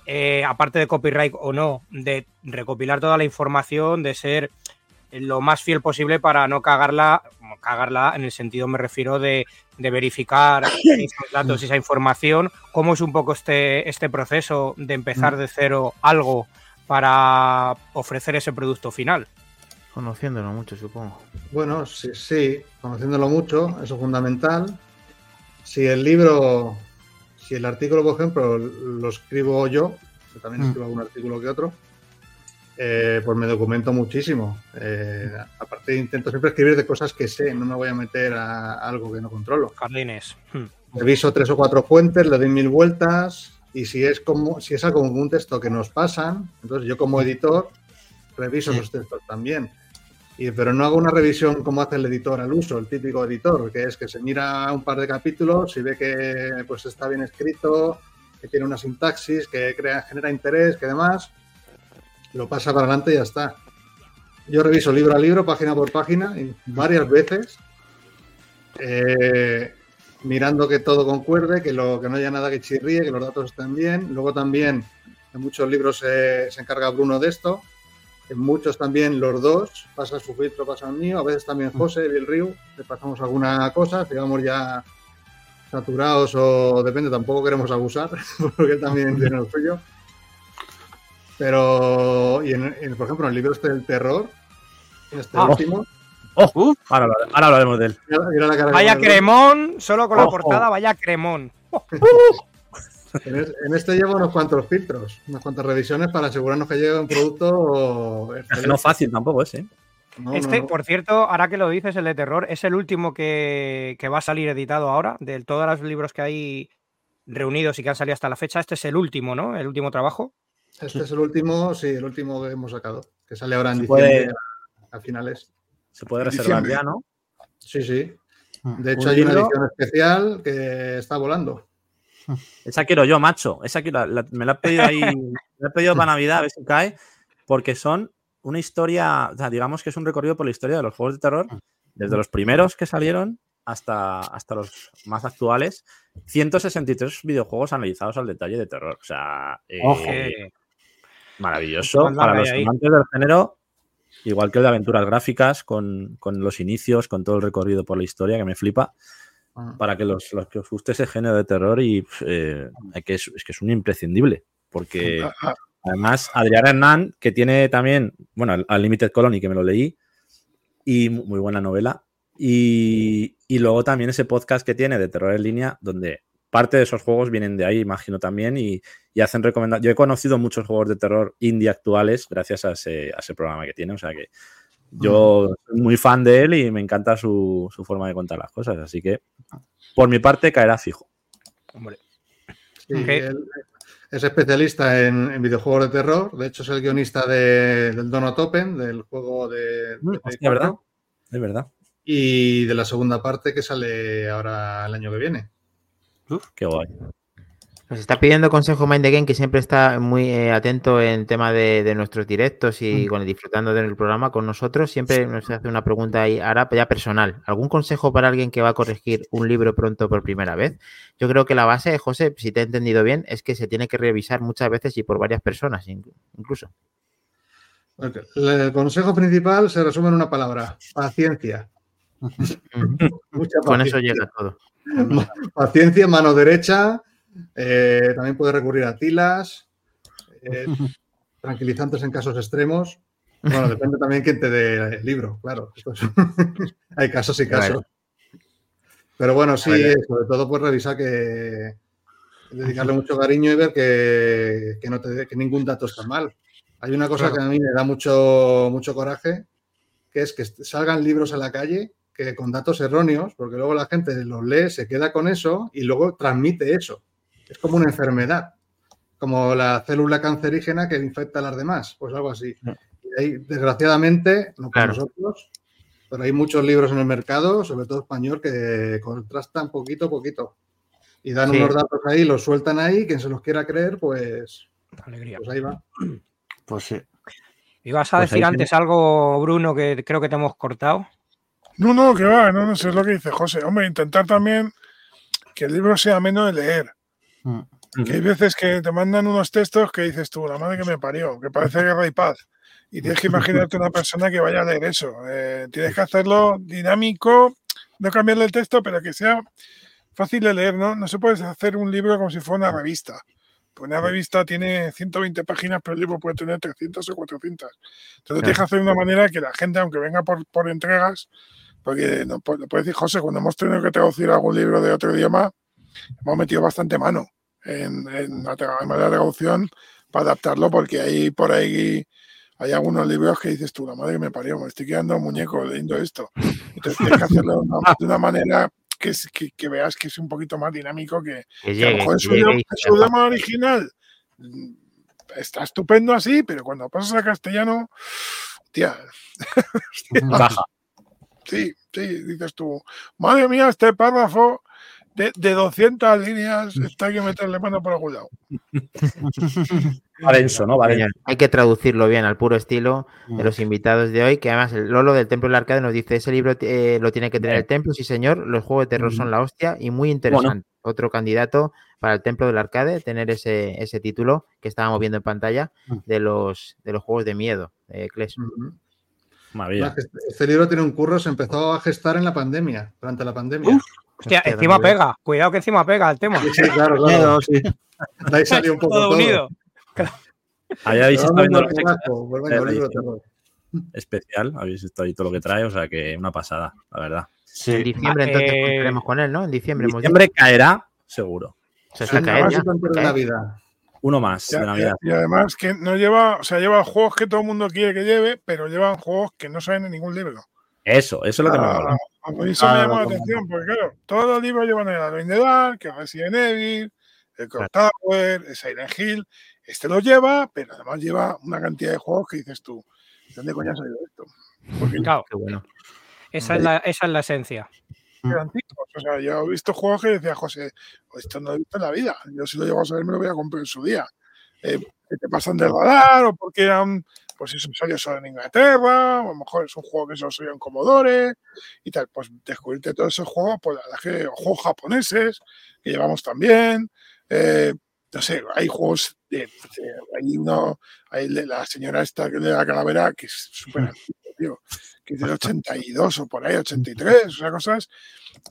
eh, aparte de copyright o no, de recopilar toda la información, de ser lo más fiel posible para no cagarla, cagarla en el sentido, me refiero, de, de verificar *coughs* esos datos y esa información. ¿Cómo es un poco este, este proceso de empezar de cero algo para ofrecer ese producto final? Conociéndolo mucho, supongo. Bueno, sí, sí, conociéndolo mucho, eso es fundamental. Si el libro, si el artículo, por ejemplo, lo escribo yo, que también Mm. escribo algún artículo que otro, eh, pues me documento muchísimo. Eh, aparte, intento siempre escribir de cosas que sé, no me voy a meter a algo que no controlo. Jardines. Hmm. Reviso tres o cuatro fuentes, le doy mil vueltas y si es como si es algo como un texto que nos pasan, entonces yo como editor reviso Sí. los textos también. Y, pero no hago una revisión como hace el editor al uso, el típico editor, que es que se mira un par de capítulos y ve que pues está bien escrito, que tiene una sintaxis, que crea, genera interés, que demás, lo pasa para adelante y ya está. Yo reviso libro a libro, página por página, varias veces, eh, mirando que todo concuerde, que, lo, que no haya nada que chirríe, que los datos estén bien. Luego también en muchos libros se, se encarga Bruno de esto. En muchos también los dos, pasa su filtro, pasa el mío. A veces también José, Bill Riu, le pasamos alguna cosa, digamos ya saturados o depende, tampoco queremos abusar, *laughs* porque él también *laughs* tiene lo suyo. Pero, y en, en, por ejemplo, en el libro este del terror, en este Ah. último, Oh, ahora, habla- ahora hablaremos de él. mira- mira la cara que Vaya cremón, solo con la portada, vaya cremón. *laughs* En, es- en este llevo unos cuantos filtros, unas cuantas revisiones para asegurarnos que llegue un producto. Es *laughs* que no fácil tampoco es, ¿eh? No, Este, no. por cierto, ahora que lo dices, el de terror, es el último que, que va a salir editado ahora, de todos los libros que hay reunidos y que han salido hasta la fecha. Este es el último, ¿no? El último trabajo. Este es el último, sí, el último que hemos sacado, que sale ahora en diciembre puede- a, a finales. Se puede reservar diciembre. ya, ¿no? Sí, sí. Mm. De hecho, ¿Un hay una edición especial que está volando. Esa quiero yo, macho. Esa quiero, la- me la he pedido ahí, me la he pedido *laughs* para Navidad, a ver si cae, porque son una historia, o sea, digamos que es un recorrido por la historia de los juegos de terror, desde los primeros que salieron hasta, hasta los más actuales. 163 videojuegos analizados al detalle de terror. O sea, eh, maravilloso ¿Cuánto para los amantes del género, igual que el de aventuras gráficas, con, con los inicios, con todo el recorrido por la historia, que me flipa, Ah. Para que los, los que os guste ese género de terror y eh, que es, es que es un imprescindible, porque *laughs* Ah, ah, además Adrián Hernán, que tiene también, bueno, al- Limited Colony, que me lo leí, y mu- muy buena novela, y, y luego también ese podcast que tiene de terror en línea, donde parte de esos juegos vienen de ahí, imagino también, y, y hacen recomendar. Yo he conocido muchos juegos de terror indie actuales gracias a ese, a ese programa que tiene, o sea que yo soy muy fan de él y me encanta su, su forma de contar las cosas, así que por mi parte caerá fijo. hombre, Sí, Ok. él es especialista en, en videojuegos de terror. De hecho, es el guionista de- del Donut Open, del juego de. Mm, de hostia, Play ¿verdad? 4, Es verdad. Y de la segunda parte que sale ahora el año que viene. Qué guay. Nos está pidiendo consejo Mind the Game, que siempre está muy eh, atento en tema de, de nuestros directos y con, disfrutando del programa con nosotros. Siempre nos hace una pregunta ahí, ahora ya personal. ¿Algún consejo para alguien que va a corregir un libro pronto por primera vez? Yo creo que la base, José, si te he entendido bien, es que se tiene que revisar muchas veces y por varias personas in- incluso. El consejo principal se resume en una palabra: paciencia. *laughs* Con eso llega todo. *laughs* Paciencia, mano derecha. Eh, también puede recurrir a tilas, eh, *laughs* tranquilizantes en casos extremos. Bueno, depende también quién te dé el libro, claro. Es- *laughs* Hay casos y casos. Pero bueno, sí, Vale. sobre todo pues revisar que dedicarle mucho cariño y ver que, que no te que ningún dato está mal. Hay una cosa Claro. que a mí me da mucho, mucho coraje, que es que salgan libros a la calle que con datos erróneos, porque luego la gente los lee, se queda con eso y luego transmite eso. Es como una enfermedad, como la célula cancerígena que infecta a las demás, pues algo así. Y ahí, desgraciadamente, no Claro. nosotros, pero hay muchos libros en el mercado, sobre todo español, que contrastan poquito a poquito. Y dan Sí. unos datos ahí, los sueltan ahí, quien se los quiera creer, pues, alegría. pues ahí va. Pues sí. Ibas a Pues decir antes algo, Bruno, que creo que te hemos cortado. No, no, que va, no, no sé, es lo que dice José. Hombre, intentar también que el libro sea menos de leer. Que hay veces que te mandan unos textos que dices tú, la madre que me parió, que parece guerra y paz. Y tienes que imaginarte una persona que vaya a leer eso. Eh, tienes que hacerlo dinámico, no cambiarle el texto, pero que sea fácil de leer, ¿no? No se puede hacer un libro como si fuera una revista. Pues una revista tiene 120 páginas, pero el libro puede tener 300 o 400. Entonces tienes que hacer de una manera que la gente, aunque venga por, por entregas, porque no puede, puede decir José, cuando hemos tenido que traducir algún libro de otro idioma, hemos metido bastante mano en, en la, en la traducción para adaptarlo, porque hay por ahí hay algunos libros que dices tú, la madre que me parió, me estoy quedando muñeco leyendo esto. Entonces tienes que hacerlo de una, *laughs* de una manera que, es- que, que veas que es un poquito más dinámico que, Que que a lo llegue, mejor en su, idioma, su idioma original mm, está estupendo así, pero cuando pasas a castellano, tía, Caja. *laughs* sí, sí, dices tú, madre mía, este párrafo de, de 200 líneas está hay que meterle mano por algún lado. *laughs* Va denso, ¿no? Va denso. Señor, Hay que traducirlo bien al puro estilo de los invitados de hoy, que además el Lolo del Templo del Arcade nos dice, ese libro eh, lo tiene que tener el Templo, sí señor, los juegos de terror son la hostia y muy interesante. Otro candidato para el Templo del Arcade, tener ese, ese título que estábamos viendo en pantalla de los, de los juegos de miedo, de Kles. Maravilla. Este, este libro tiene un curro, se empezó a gestar en la pandemia, durante la pandemia. Hostia, Hostia, encima pega. Cuidado que encima pega el tema. Sí, sí, claro, claro. Miedo, sí. De ahí salió un poco Todo todo. unido. Ahí habéis estado viendo pues venga, Eh, especial, habéis visto ahí todo lo que trae, o sea que una pasada, la verdad. En Sí. diciembre entonces eh, contaremos con él, ¿no? En diciembre En diciembre caerá, seguro. Se está y de ¿Eh? Navidad. Uno más Ya- de Navidad. y además que no lleva, o sea, lleva juegos que todo el mundo quiere que lleve, pero llevan juegos que no salen en ningún libro. Eso, eso es lo que me Ah, mola. a mí eso me Ah, llama la como- atención, porque claro, todos los libros llevan el in the Dark, el Resident Evil, el Clock Tower, el Silent Hill. Este lo lleva, pero además lleva una cantidad de juegos que dices tú, ¿dónde coño ha salido esto? Porque Claro, Qué bueno. esa es la, esa es la esencia. eran antiguos. O sea, yo he visto juegos que decía José, "Pues esto no lo he visto en la vida. Yo si lo llego a saber me lo voy a comprar en su día. Eh, que te pasan de radar o porque eran, pues eso salió solo en Inglaterra, o a lo mejor es un juego que solo salió en Commodore y tal. Pues descubrirte todos esos juegos, pues la que o juegos japoneses que llevamos también. eh, no sé, hay juegos de, de- hay uno, hay de la señora esta que es de la calavera que es súper antiguo, tío, que es del 82 o por ahí, 83, o sea, cosas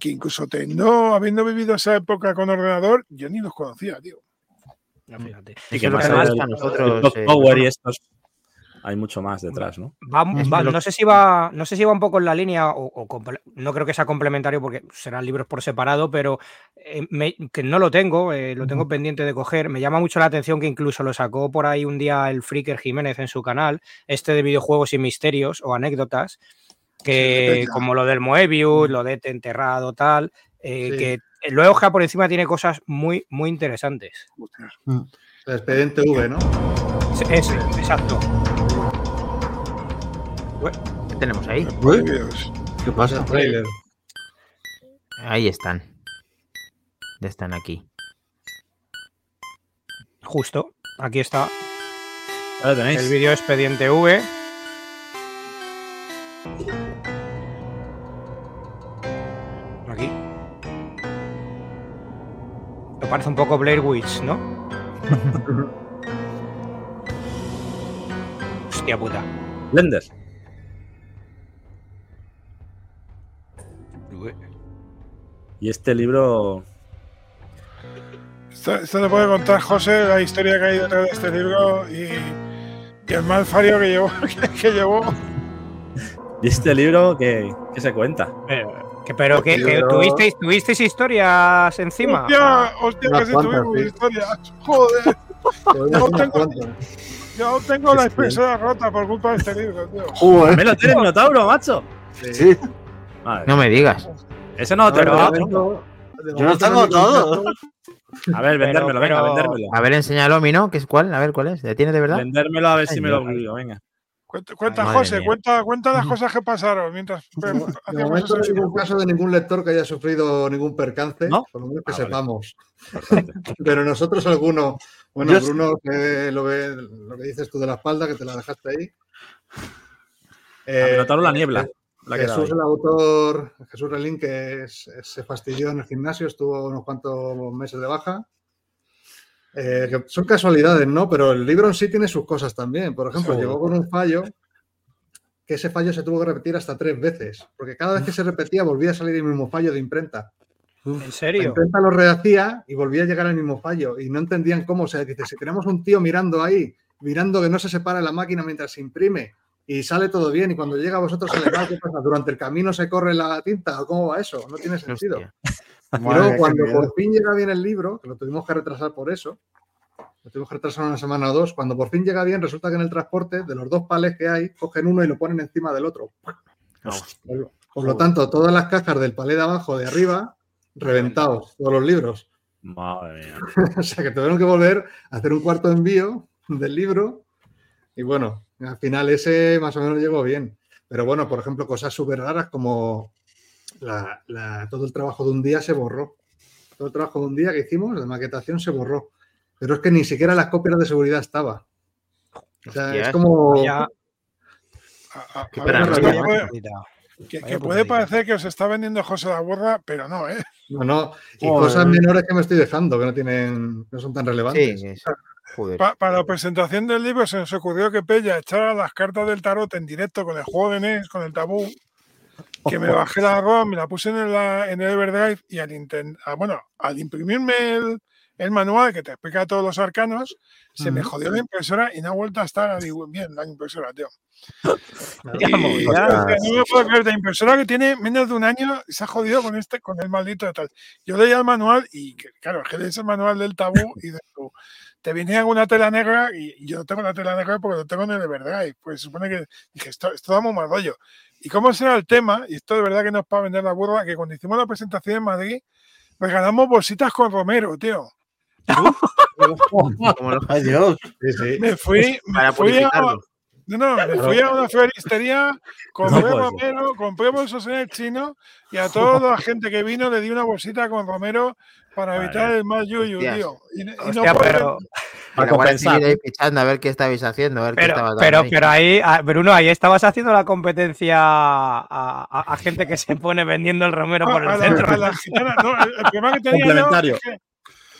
que incluso teniendo, habiendo vivido esa época con ordenador, yo ni los conocía, tío. No, fíjate. Y que más que allá nos del- gusta a nosotros, eh, Tower y estos, hay mucho más detrás, ¿no? Va- va- no sé si va, no sé si va un poco en la línea o, no creo que sea complementario porque serán libros por separado, pero eh, me- que no lo tengo, eh, lo tengo pendiente de coger. Me llama mucho la atención que incluso lo sacó por ahí un día el Freaker Jiménez en su canal, este de videojuegos y misterios o anécdotas, que Sí, como lo del Moebius, lo de Te enterrado, tal, eh, Sí. que Hoja por encima tiene cosas muy, muy interesantes. El expediente V, ¿no? Sí, exacto. ¿Qué tenemos ahí? ¿Qué pasa? Ahí están. Ya están aquí. Justo, aquí está Ahí lo tenéis. el vídeo expediente V. Aquí. Me parece un poco Blair Witch, ¿no? *laughs* Hostia puta. Blender. Y este libro. Esto, esto te puede contar José la historia que hay detrás de este libro y, y el mal fario que llevó. *laughs* Que, que llevó. Y este libro que, que se cuenta. Pero, que, pero que, tuvisteis, tuvisteis historias encima. Hostia, hostia, que sí tuvimos historias. Joder, *laughs* unas tengo- yo tengo la Sí. expresora rota por culpa de este libro, tío. Joder. ¡Me lo tiene el Minotauro, macho! Sí. No me digas. Ese no, te lo de Yo tengo no me todo. A ver, Pero- vendérmelo, venga, pero- vendérmelo. A ver, enséñalo a mí, ¿no? ¿Qué es cuál? A ver, ¿cuál es? ¿Le tiene de verdad? Vendérmelo a ver si me lo olvido, venga. Cuenta, José, mía. cuenta, cuenta las cosas que pasaron mientras De momento no hay ningún caso de ningún lector que haya sufrido ningún percance, ¿No? por lo menos que Ah, vale. sepamos. *laughs* Pero nosotros alguno, bueno, Yo- Bruno, que lo, ve, lo que dices tú de la espalda, que te la dejaste ahí. A Minotauro la eh, niebla. La que Jesús, el autor, Jesús Relín, que es- se fastidió en el gimnasio, estuvo unos cuantos meses de baja. Eh, que son casualidades, ¿no? Pero el libro en sí tiene sus cosas también. Por ejemplo, Seguro. llegó con un fallo que ese fallo se tuvo que repetir hasta tres veces, porque cada vez que se repetía volvía a salir el mismo fallo de imprenta. ¿En La serio? imprenta lo rehacía y volvía a llegar al mismo fallo y no entendían cómo. O sea, dice, si tenemos un tío mirando ahí, mirando que no se separa la máquina mientras se imprime y sale todo bien y cuando llega a vosotros sale mal, ¿qué pasa? ¿Durante el camino se corre la tinta o cómo va eso? No tiene sentido. Hostia. Y luego cuando por fin llega bien el libro, que lo tuvimos que retrasar por eso, lo tuvimos que retrasar una semana o dos, cuando por fin llega bien, resulta que en el transporte, de los dos palés que hay, cogen uno y lo ponen encima del otro. Por, por lo tanto, todas las cajas del palé de abajo, de arriba, reventados, todos los libros. Madre mía. *laughs* o sea que tuvieron que volver a hacer un cuarto envío del libro. Y bueno, al final ese más o menos llegó bien. Pero bueno, por ejemplo, cosas súper raras como la- la- todo el trabajo de un día se borró. Todo el trabajo de un día que hicimos de maquetación se borró. Pero es que ni siquiera las copias de seguridad estaba. O sea, es como. Que, que puede parecer que os está vendiendo José la Burra, pero no, ¿eh? No, no. Y Joder. cosas menores que me estoy dejando, que no tienen, no son tan relevantes. Sí, es- joder. Pa- para la presentación del libro se nos ocurrió que Pella echara las cartas del tarot en directo con el juego de NES, con el tabú, que me bajé la ROM, me la puse en el, en el Everdrive y al, inten- ah, bueno, al imprimirme el, el manual que te explica todos los arcanos, se me jodió la impresora y no ha vuelto a estar digo, bien la impresora, tío. *laughs* Y- y- ya. no me puedo creer, la impresora que tiene menos de un año se ha jodido con este, con el maldito de tal. Yo leía el manual y claro, es que lees el manual del tabú y de tu- te venía una tela negra y, yo no tengo la tela negra porque lo tengo en el Everdrive. Pues supone que dije, esto, esto da muy mal rollo. ¿Y cómo será el tema? Y esto de verdad que no es para vender la burra, que cuando hicimos la presentación en Madrid, regalamos bolsitas con Romero, tío. Ay, Dios. Me fui, me fui a, no, no, me fui a una floristería, compré ser. romero, compré bolsos en el chino y a toda la *laughs* gente que vino le di una bolsita con romero para Vale. evitar el mal yuyu, Hostias. tío. Y, y no Hostia, pero, Para compensar. Ahí fichando a ver qué estabais haciendo, a ver qué pero, estaba pero, dando ahí. pero ahí, ah, Bruno, ahí estabas haciendo la competencia a, a- a gente que se pone vendiendo el romero por a el la, centro. a la gitana, no, el, el problema que tenía yo, Complementario. es que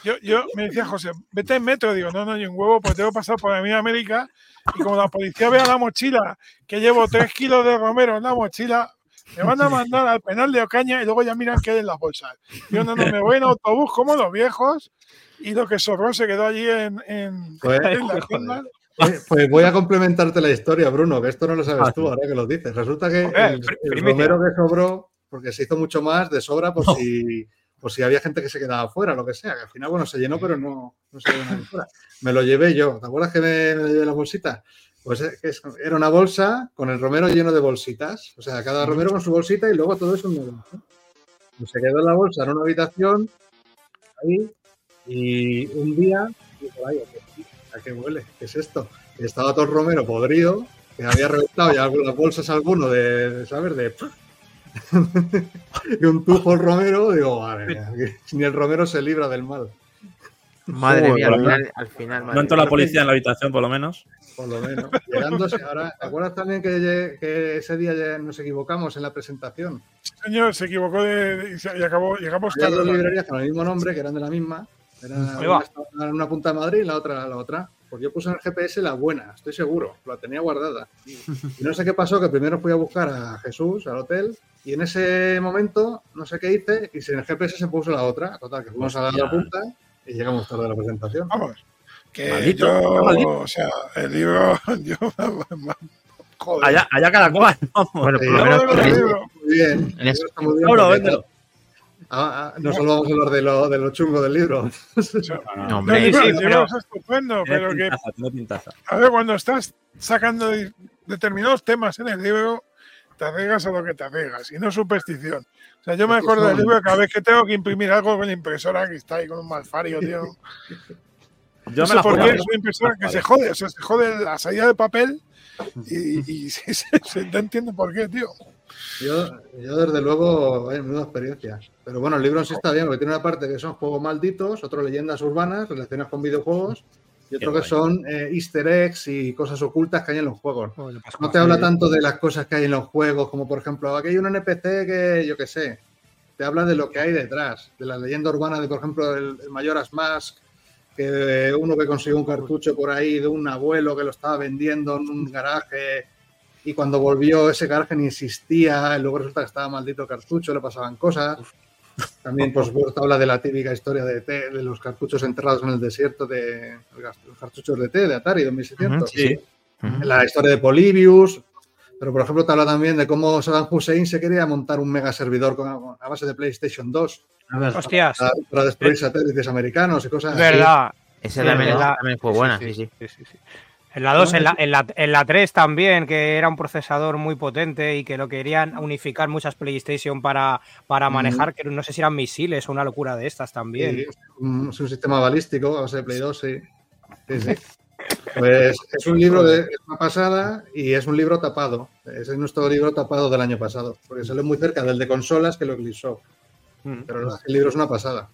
yo, yo me decía José, vete en metro, digo, no, no, hay un huevo, pues tengo que pasar por la América y como la policía vea la mochila, que llevo tres kilos de romero en la mochila, me van a mandar al penal de Ocaña y luego ya miran qué hay en las bolsas. Yo no, no, me voy en autobús como los viejos y lo que sobró se quedó allí en, en, Pues, en la tienda. Pues, pues voy a complementarte la historia, Bruno, que esto no lo sabes tú ahora que lo dices. Resulta que el, romero que sobró, porque se hizo mucho más de sobra por *laughs* si, por si había gente que se quedaba fuera, lo que sea. Que al final, bueno, se llenó, pero no, no se llenó fuera. Me lo llevé yo. ¿Te acuerdas que me, me llevé la bolsita? Pues es- es- era una bolsa con el romero lleno de bolsitas. O sea, cada romero con su bolsita y luego todo eso en bolsa. Pues se quedó en la bolsa en una habitación, ahí, y un día, digo, "Ay, ¿a qué- ¿a qué huele? ¿Qué es esto? Y estaba todo el romero podrido, que había reventado ya algunas bolsas alguno de, de ¿sabes? De... *laughs* y un tujo el romero, digo, madre mía, ni el romero se libra del mal, Madre mía, al final, al final, madre No entró la policía en la habitación, por lo menos. por lo menos. Llegándose, ahora, ¿te acuerdas también que, ese día ya nos equivocamos en la presentación? Señor, se equivocó de, de- y, acabó, llegamos Había dos tarde. librerías con el mismo nombre, que eran de la misma. Era Ahí una, una punta de Madrid y la otra la otra. Pues yo puse en el GPS la buena, estoy seguro, la tenía guardada. *laughs* Y no sé qué pasó, que primero fui a buscar a Jesús al hotel y en ese momento no sé qué hice y en el GPS se puso la otra. Total, que fuimos a la punta y llegamos tarde a la presentación. Vamos. Que Maldito, yo, qué maldito. o sea, el libro, *laughs* yo, joder. Allá, allá cada cual. Vamos. Bueno, Sí, por lo menos bien. En eso- está muy bien porque, véndelo. Ah, ah, no solo vamos a hablar de lo, de lo chungo del libro. No, hombre, sí, el libro es estupendo, pero que, pintaza, a ver, cuando estás sacando de- determinados temas en el libro, te arriesgas a lo que te arriesgas, y no superstición. O sea, yo me acuerdo del libro cada vez que tengo que imprimir algo con la impresora que está ahí con un malfario, tío. Yo no me sé la por qué, es una impresora que se jode, o sea, se jode la salida de papel y, y se, se- se- no entiendo por qué, tío. Yo, yo desde luego, hay menuda experiencia. Pero bueno, el libro en sí está bien, porque tiene una parte que son juegos malditos, otro leyendas urbanas relacionadas con videojuegos, y otro Qué que guay. son eh, easter eggs y cosas ocultas que hay en los juegos. No te habla tanto de las cosas que hay en los juegos, como por ejemplo, aquí hay un NPC que yo qué sé. Te habla de lo que hay detrás, de la leyenda urbana de, por ejemplo, el, el Majora's Mask, que uno que consiguió un cartucho por ahí de un abuelo que lo estaba vendiendo en un garaje y cuando volvió ese Gargen insistía, y luego resulta que estaba maldito cartucho, le pasaban cosas. También, por supuesto, habla de la típica historia de, T, de los cartuchos enterrados en el desierto, de los cartuchos de T, de Atari 2600. Sí. La historia de Polybius. Pero, por ejemplo, te habla también de cómo Saddam Hussein se quería montar un mega servidor con, a base de PlayStation 2 A ver, Hostias, para, para destruir satélites americanos y cosas así. verdad. Esa Sí, también, verdad. esa también fue buena, sí, sí. sí, sí, sí. En la 2, en la, en, la, en la 3 también, que era un procesador muy potente y que lo querían unificar muchas PlayStation para, para manejar, que no sé si eran misiles o una locura de estas también. Sí, un- es un sistema balístico a base de Play 2, sí. Sí, sí. *laughs* Pues es un libro de es una pasada y es un libro tapado. Ese es nuestro libro tapado del año pasado, porque sale muy cerca del de consolas que lo eclipsó. Mm. Pero el libro es una pasada.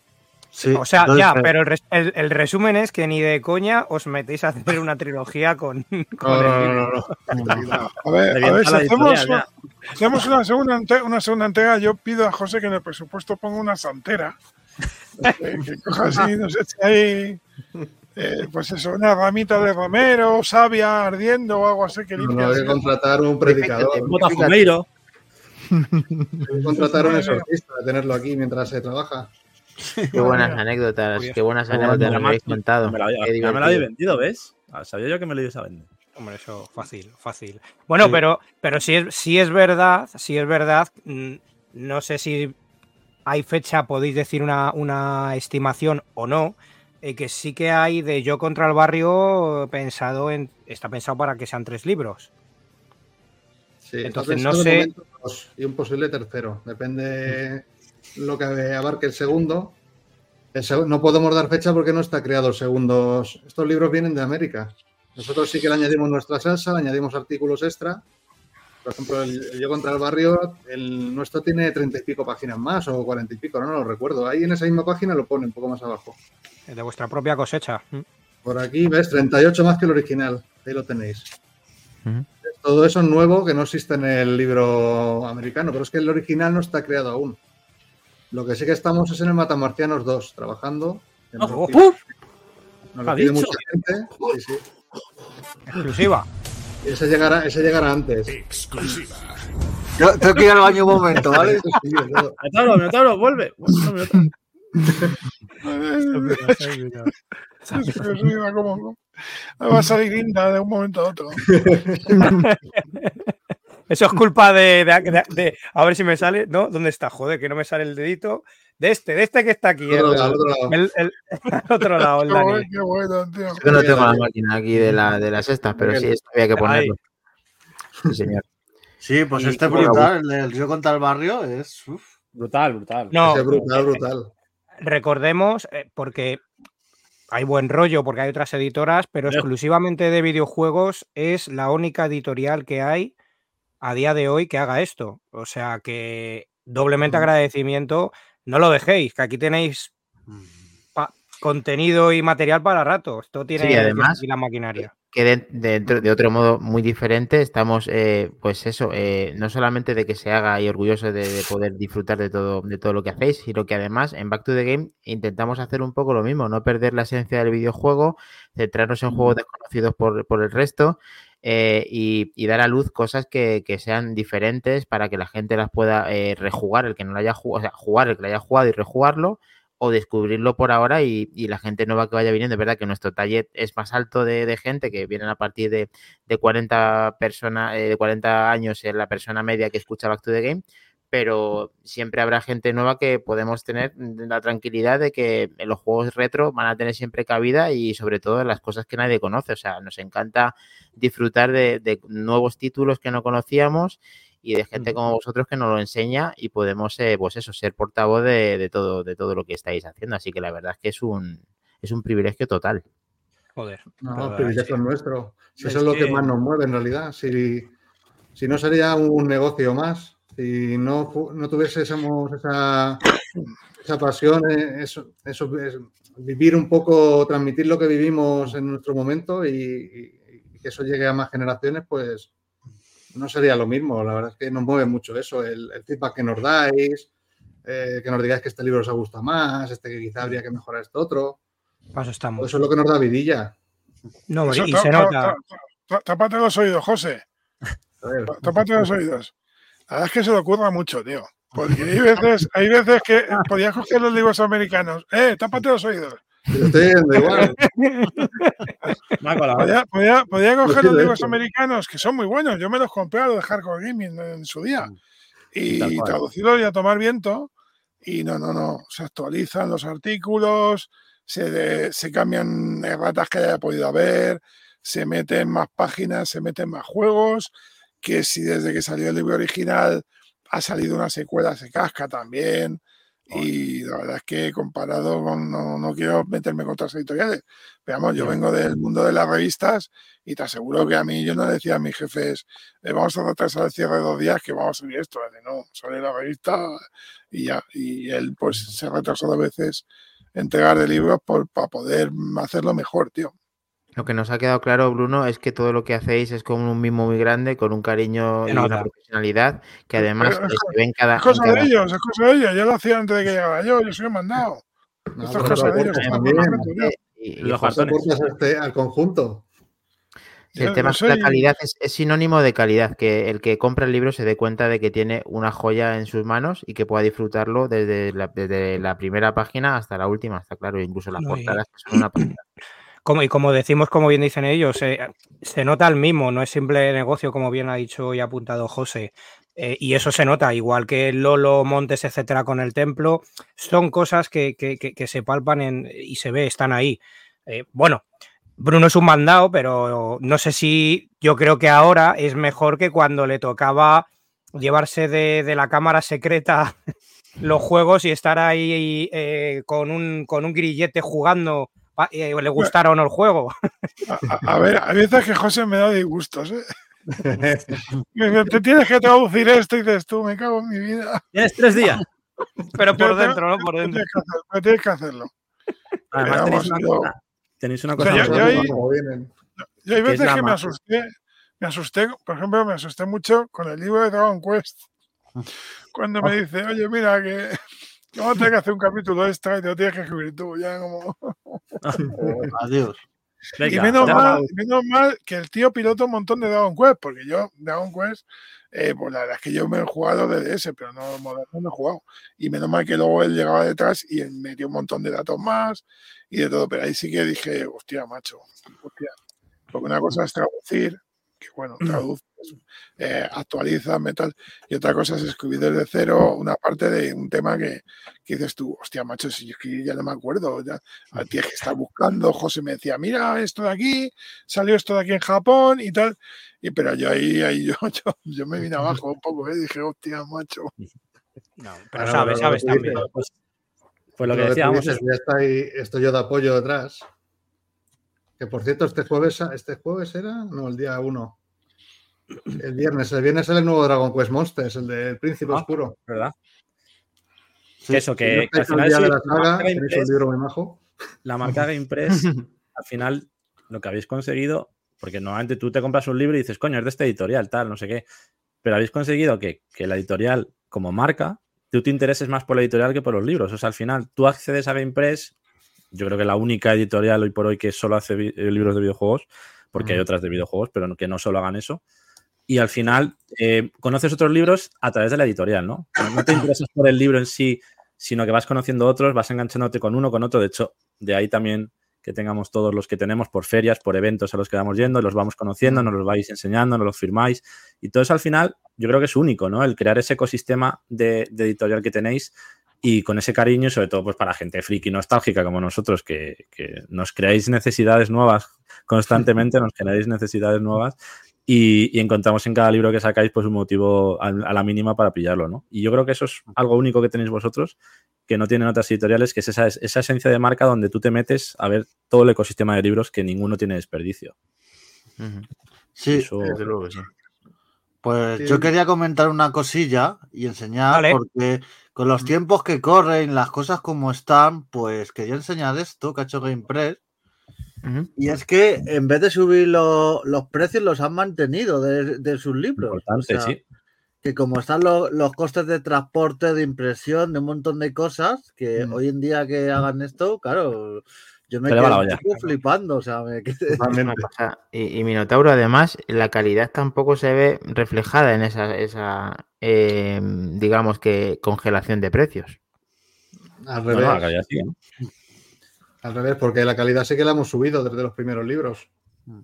Sí, O sea, ya, eh, pero el, res- el- el resumen es que ni de coña os metéis a hacer una trilogía con, *laughs* con No, el no, no. *laughs* A ver, a Revienta ver si la hacemos, si hacemos una, segunda una segunda entrega, yo pido a José que en el presupuesto ponga una santera. que, *laughs* que coja así, nos eche ahí, eh, pues eso, una ramita de romero, savia ardiendo o algo así que No, limpia. no, hay que contratar un predicador, Botafumeiro. hay que contratar un exorcista, tenerlo aquí mientras se trabaja. *laughs* Qué buenas anécdotas, qué buenas anécdotas me habéis contado. Me la, ya me la había divertido. vendido, ¿ves? Sabía yo que me lo ibas a vender. Hombre, eso fácil, fácil. Bueno, Sí. pero, pero si es, si es verdad, si es verdad, mm, no sé si hay fecha, podéis decir una, una estimación o no, eh, que sí que hay de Yo contra el barrio pensado en. está pensado para que sean tres libros. Sí, Entonces, no sé- dos y un posible tercero. Depende lo que abarque el segundo. El seg- no podemos dar fecha porque no está creado el segundo. Estos libros vienen de América. Nosotros sí que le añadimos nuestra salsa, le añadimos artículos extra. Por ejemplo, el, el Yo contra el barrio, el nuestro tiene treinta y pico páginas más o cuarenta y pico, no, no lo recuerdo. Ahí en esa misma página lo pone un poco más abajo. De vuestra propia cosecha. Mm. Por aquí ves 38 más que el original. Ahí lo tenéis. Todo eso es nuevo que no existe en el libro americano, pero es que el original no está creado aún. Lo que sí que estamos es en el Matamarcianos 2, trabajando. que nos lo pide- nos lo ¿ha pide dicho? mucha gente. Sí, sí. Exclusiva. Ese llegará, ese llegará antes. Exclusiva. yo tengo que ir al baño un momento, ¿vale? Todo. Minotauro, Minotauro, vuelve. Va a salir linda de un momento a otro. *laughs* Eso es culpa de, de- de- de- A ver si me sale. ¿No? ¿Dónde está? Joder, que no me sale el dedito. De este, de este que está aquí. Al otro el- lado, al otro lado. el- el- otro lado, *laughs* el Dani. bueno, qué bueno, tío. Yo no tengo la máquina aquí de, la, de las estas, pero sí, esto había que ponerlo. Sí, señor. Sí, pues Y- este brutal, el del Yo contra el barrio, es. uf. Brutal, brutal. No, Ese brutal, brutal. recordemos, eh, porque hay buen rollo, porque hay otras editoras, pero exclusivamente de videojuegos es la única editorial que hay a día de hoy que haga esto. O sea que doblemente Mm. agradecimiento. No lo dejéis, que aquí tenéis pa- contenido y material para rato. Esto tiene Sí, además- la maquinaria. que de, de- de otro modo muy diferente estamos, eh, pues eso, eh, no solamente de que se haga y orgulloso de, de poder disfrutar de todo, de todo lo que hacéis, sino que además en Back to the Game intentamos hacer un poco lo mismo, no perder la esencia del videojuego, centrarnos en juegos desconocidos por, por el resto eh, y, dar a luz cosas que, sean diferentes para que la gente las pueda eh, rejugar, el que no lo haya jugado, o sea, jugar el que lo haya jugado y rejugarlo o descubrirlo por ahora y, la gente nueva que vaya viniendo. Es verdad que nuestro target es más alto de, de gente que vienen a partir de, de 40 personas, eh, de 40 años en la persona media que escucha Back to the Game, pero siempre habrá gente nueva que podemos tener la tranquilidad de que en los juegos retro van a tener siempre cabida y sobre todo las cosas que nadie conoce. O sea, nos encanta disfrutar de, de nuevos títulos que no conocíamos y de gente como vosotros que nos lo enseña y podemos, eh, pues eso, ser portavoz de, de todo, de todo lo que estáis haciendo. Así que la verdad es que es un, es un privilegio total. Joder. No, privilegio sí. es nuestro. Si Es eso es lo que... que- más nos mueve en realidad. Si, si no sería un negocio más, si no, no tuviésemos esa, esa pasión, eh, eso, eso es vivir un poco, transmitir lo que vivimos en nuestro momento y, que eso llegue a más generaciones, pues no sería lo mismo. La verdad es que nos mueve mucho eso, el, el feedback que nos dais, eh, que nos digáis que este libro os ha gustado más, este que quizá habría que mejorar esto otro. Paso Todo estamos. eso es lo que nos da vidilla. No, y se ta- nota. ta- ta- Tápate los oídos, José. Tápate los oídos. La verdad es que se le ocurra mucho, tío. Porque hay veces, hay veces que podías coger los libros americanos. ¡Eh, tápate los oídos! Igual. *laughs* Podía, podía- podía coger los libros americanos, que son muy buenos. Yo me los compré a los de Hardcore Gaming en su día. Y traducirlos y a tomar viento. Y no, no, no. Se actualizan los artículos, se, de- se cambian erratas que haya podido haber, se meten más páginas, se meten más juegos. Que si desde que salió el libro original ha salido una secuela, se casca también. Y la verdad es que comparado con, no, no quiero meterme con otras editoriales, pero vamos, yo vengo del mundo de las revistas y te aseguro que a mí yo no decía a mis jefes, "Eh, vamos a retrasar el cierre de dos días que vamos a subir esto. Dice, no, sale la revista y ya. Y él pues se retrasó dos veces entregar de libros por, para poder hacerlo mejor, tío. Lo que nos ha quedado claro, Bruno, es que todo lo que hacéis es con un mimo muy grande, con un cariño Se y una profesionalidad que además Pero es eh, se ve en cada. Es cosa de ellos, es cosa de ellos. Yo lo hacía antes de que llegara yo, yo soy un mandado. No, Esto es pero cosa de ellos. y- y Los este, al conjunto. Sí, el tema es que la calidad es, es sinónimo de calidad, que el que compra el libro se dé cuenta de que tiene una joya en sus manos y que pueda disfrutarlo desde la, desde la primera página hasta la última, está claro, incluso las No, portadas que son una pasada. Como, y como decimos, como bien dicen ellos, eh, se nota el mismo, no es simple negocio, como bien ha dicho y apuntado José. Eh, y eso se nota, igual que Lolo, Montes, etcétera, con el templo, son cosas que, que- que- se palpan en- y se ve, están ahí. Eh, bueno, Bruno es un mandado, pero no sé si yo creo que ahora es mejor que cuando le tocaba llevarse de, de la cámara secreta *laughs* los juegos y estar ahí con, un, con un grillete jugando, eh, le gustara o no el juego. *laughs* A, a- a ver, hay veces que José me da disgustos, ¿eh? *laughs* Me Te tienes que traducir esto y dices tú, me cago en mi vida. Tienes tres días. *laughs* Pero por dentro, ¿no? Por dentro. Que, pero tienes que hacerlo. Además, Pero tenéis vamos, una cosa. Tenéis una O sea, cosa. yo- yo hay Que es veces la que me asusté, me asusté, por ejemplo, me asusté mucho con el libro de Dragon Quest. Cuando me dice, oye, mira, que a tener que hacer un capítulo extra y te lo tienes que escribir tú. Ya como... *laughs* Adiós. Venga, y menos mal, menos mal que el tío pilota un montón de Dragon Quest, porque yo, Dragon Quest, eh, pues la verdad es que yo me he jugado de ese, pero no moderno no he jugado. Y menos mal que luego él llegaba detrás y él metió un montón de datos más y de todo. Pero ahí sí que dije, hostia, macho, hostia. Porque una cosa es traducir, que bueno, traduces, eh, actualizas, metal, y otra cosa es escribir desde cero una parte de un tema que, que dices tú, hostia, macho, si yo es que ya no me acuerdo, ya, ah, tienes que estar buscando. José me decía, mira esto de aquí, salió esto de aquí en Japón y tal. Y pero yo ahí, ahí *laughs* yo, yo, yo me vine abajo un poco, ¿eh? dije, hostia, macho. No, pero Ahora, sabes, sabes también. Pues, pues lo que Lo que tú decíamos dices, es ya está ahí, estoy yo de apoyo detrás. Que por cierto, este jueves, este jueves era, no, el día 1. El viernes, el viernes sale el nuevo Dragon Quest Monsters, el del Príncipe Ah. Oscuro. ¿verdad? Sí, eso, que, que al final sí, de la saga, marca tenéis un libro muy majo. la marca GamePress, *laughs* al final, lo que habéis conseguido, porque normalmente tú te compras un libro y dices, coño, es de este editorial, tal, no sé qué. Pero habéis conseguido que, que la editorial, como marca, tú te intereses más por la editorial que por los libros. O sea, al final, tú accedes a GamePress, yo creo que la única editorial hoy por hoy que solo hace eh, libros de videojuegos, porque hay otras de videojuegos, pero que no solo hagan eso. Y al final, eh, conoces otros libros a través de la editorial, ¿no? No- te interesas por el libro en sí, sino que vas conociendo otros, vas enganchándote con uno, con otro. De hecho, de ahí también que tengamos todos los que tenemos por ferias, por eventos a los que vamos yendo, los vamos conociendo, nos los vais enseñando, nos los firmáis. Y todo eso al final, yo creo que es único, ¿no? El crear ese ecosistema de, de editorial que tenéis y con ese cariño, y sobre todo pues para gente friki nostálgica como nosotros, que, que nos creáis necesidades nuevas constantemente, nos generáis necesidades nuevas y, y encontramos en cada libro que sacáis pues un motivo a, a la mínima para pillarlo, ¿no? Y yo creo que eso es algo único que tenéis vosotros que no tienen otras editoriales, que es esa, esa esencia de marca donde tú te metes a ver todo el ecosistema de libros que ninguno tiene desperdicio. Sí, Eso- Desde luego que sí. pues Sí. yo quería comentar una cosilla y enseñar, Vale. porque con los tiempos que corren, las cosas como están, pues quería enseñar esto que ha hecho GamePress. Y es que en vez de subir lo- los precios, los han mantenido de, de sus libros. O Importante, sea, sí. Que como están lo- los costes de transporte, de impresión, de un montón de cosas, que Mm. hoy en día que hagan esto, claro, Yo me quedé flipando, o sea, me *laughs* quedé- *laughs* Y, y Minotauro, además, la calidad tampoco se ve reflejada en esa, esa eh, digamos que, congelación de precios. Al revés. no, la calidad sigue, ¿no? Al revés, porque la calidad sí que la hemos subido desde los primeros libros. De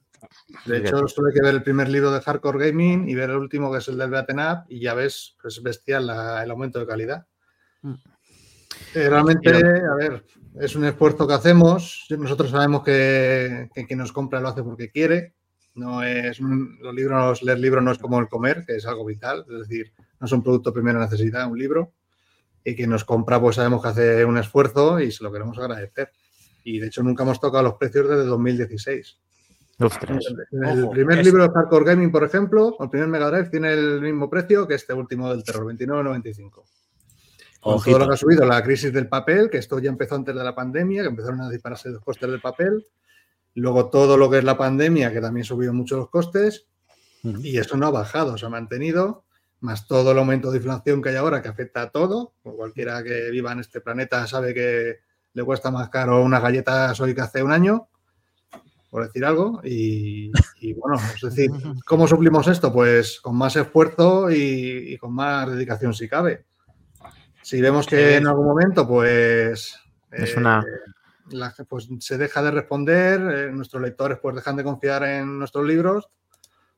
Fíjate. hecho, solo hay que ver el primer libro de Hardcore Gaming y ver el último, que es el del Beaten Up, y ya ves, es bestial la- el aumento de calidad. Mm. Eh, realmente, a ver, es un esfuerzo que hacemos. Nosotros sabemos que, que quien nos compra lo hace porque quiere. No es un- los libros, leer libros no es como el comer, que es algo vital. Es decir, no es un producto de primera necesidad, un libro. Y quien nos compra, pues sabemos que hace un esfuerzo y se lo queremos agradecer. Y de hecho, nunca hemos tocado los precios desde 2016. Ostras. El Ojo, primer es- libro de Hardcore Gaming, por ejemplo, el primer Mega Drive tiene el mismo precio que este último del terror, 29.95. Con todo lo que ha subido la crisis del papel, que esto ya empezó antes de la pandemia, que empezaron a dispararse los costes del papel. Luego todo lo que es la pandemia, que también subió mucho los costes. Y eso no ha bajado, se ha mantenido. Más todo el aumento de inflación que hay ahora, que afecta a todo. Cualquiera que viva en este planeta sabe que le cuesta más caro unas galletas hoy que hace un año, por decir algo. Y, y bueno, es decir, *laughs* ¿cómo suplimos esto? Pues con más esfuerzo y, y con más dedicación si cabe. Si vemos que en algún momento, pues, Es una- la- pues se deja de responder, eh, nuestros lectores pues dejan de confiar en nuestros libros,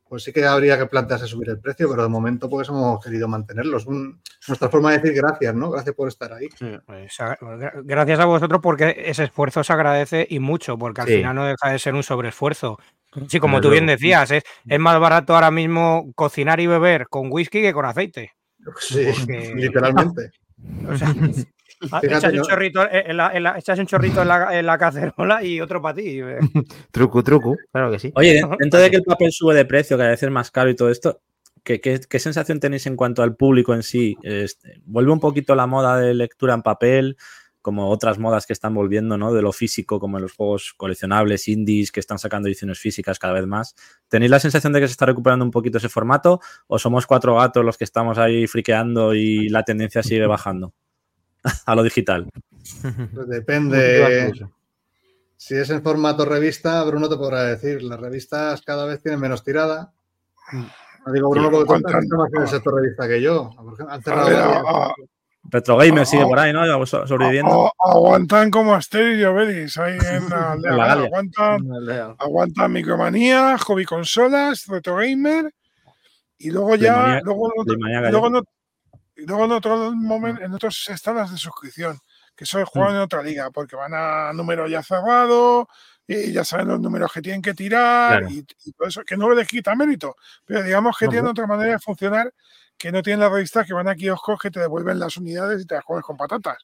pues sí que habría que plantearse subir el precio, pero de momento pues hemos querido mantenerlos. Un- nuestra forma de decir gracias, ¿no? Gracias por estar ahí. Pues, gra- gracias a vosotros porque ese esfuerzo se agradece y mucho, porque al Sí. final no deja de ser un sobreesfuerzo. Sí, como tú bien decías, es, es más barato ahora mismo cocinar y beber con whisky que con aceite. Sí, Porque- *laughs* literalmente. O sea, echas, un chorrito en la, en la- echas un chorrito en la, en la cacerola y otro para ti. Trucu, *laughs* trucu, claro que sí. Oye, de- dentro de que el papel sube de precio, que a veces es más caro y todo esto, ¿qué, qué, qué sensación tenéis en cuanto al público en sí? Este, ¿Vuelve un poquito la moda de lectura en papel, como otras modas que están volviendo, ¿no? De lo físico, como en los juegos coleccionables, indies, que están sacando ediciones físicas cada vez más. ¿Tenéis la sensación de que se está recuperando un poquito ese formato? ¿O somos cuatro gatos los que estamos ahí friqueando y la tendencia sigue bajando a lo digital? Pues *laughs* depende. Si es en formato revista, Bruno te podrá decir, las revistas cada vez tienen menos tirada. No digo Bruno porque estás más en el sector revista que yo. Por ejemplo, Han A cerrado ver, varias. a- a- Retro Gamer Ah, sigue ah, por ahí, ¿no? Sobreviviendo. a- aguantan como Asterix y Obelix ahí en la *laughs* aldea. En la Galia. Aguantan, aguantan Micromanía, Hobby Consolas, Retro Gamer. Y luego ya. Luego, y luego en otro momento, en otros están las de suscripción, que son juegan en otra liga, porque van a número ya cerrado y ya saben los números que tienen que tirar Claro. y, y todo eso, que no les quita mérito, pero digamos que No, tienen no. otra manera de funcionar que no tienen las revistas que van a kioscos que te devuelven las unidades y te las comes con patatas.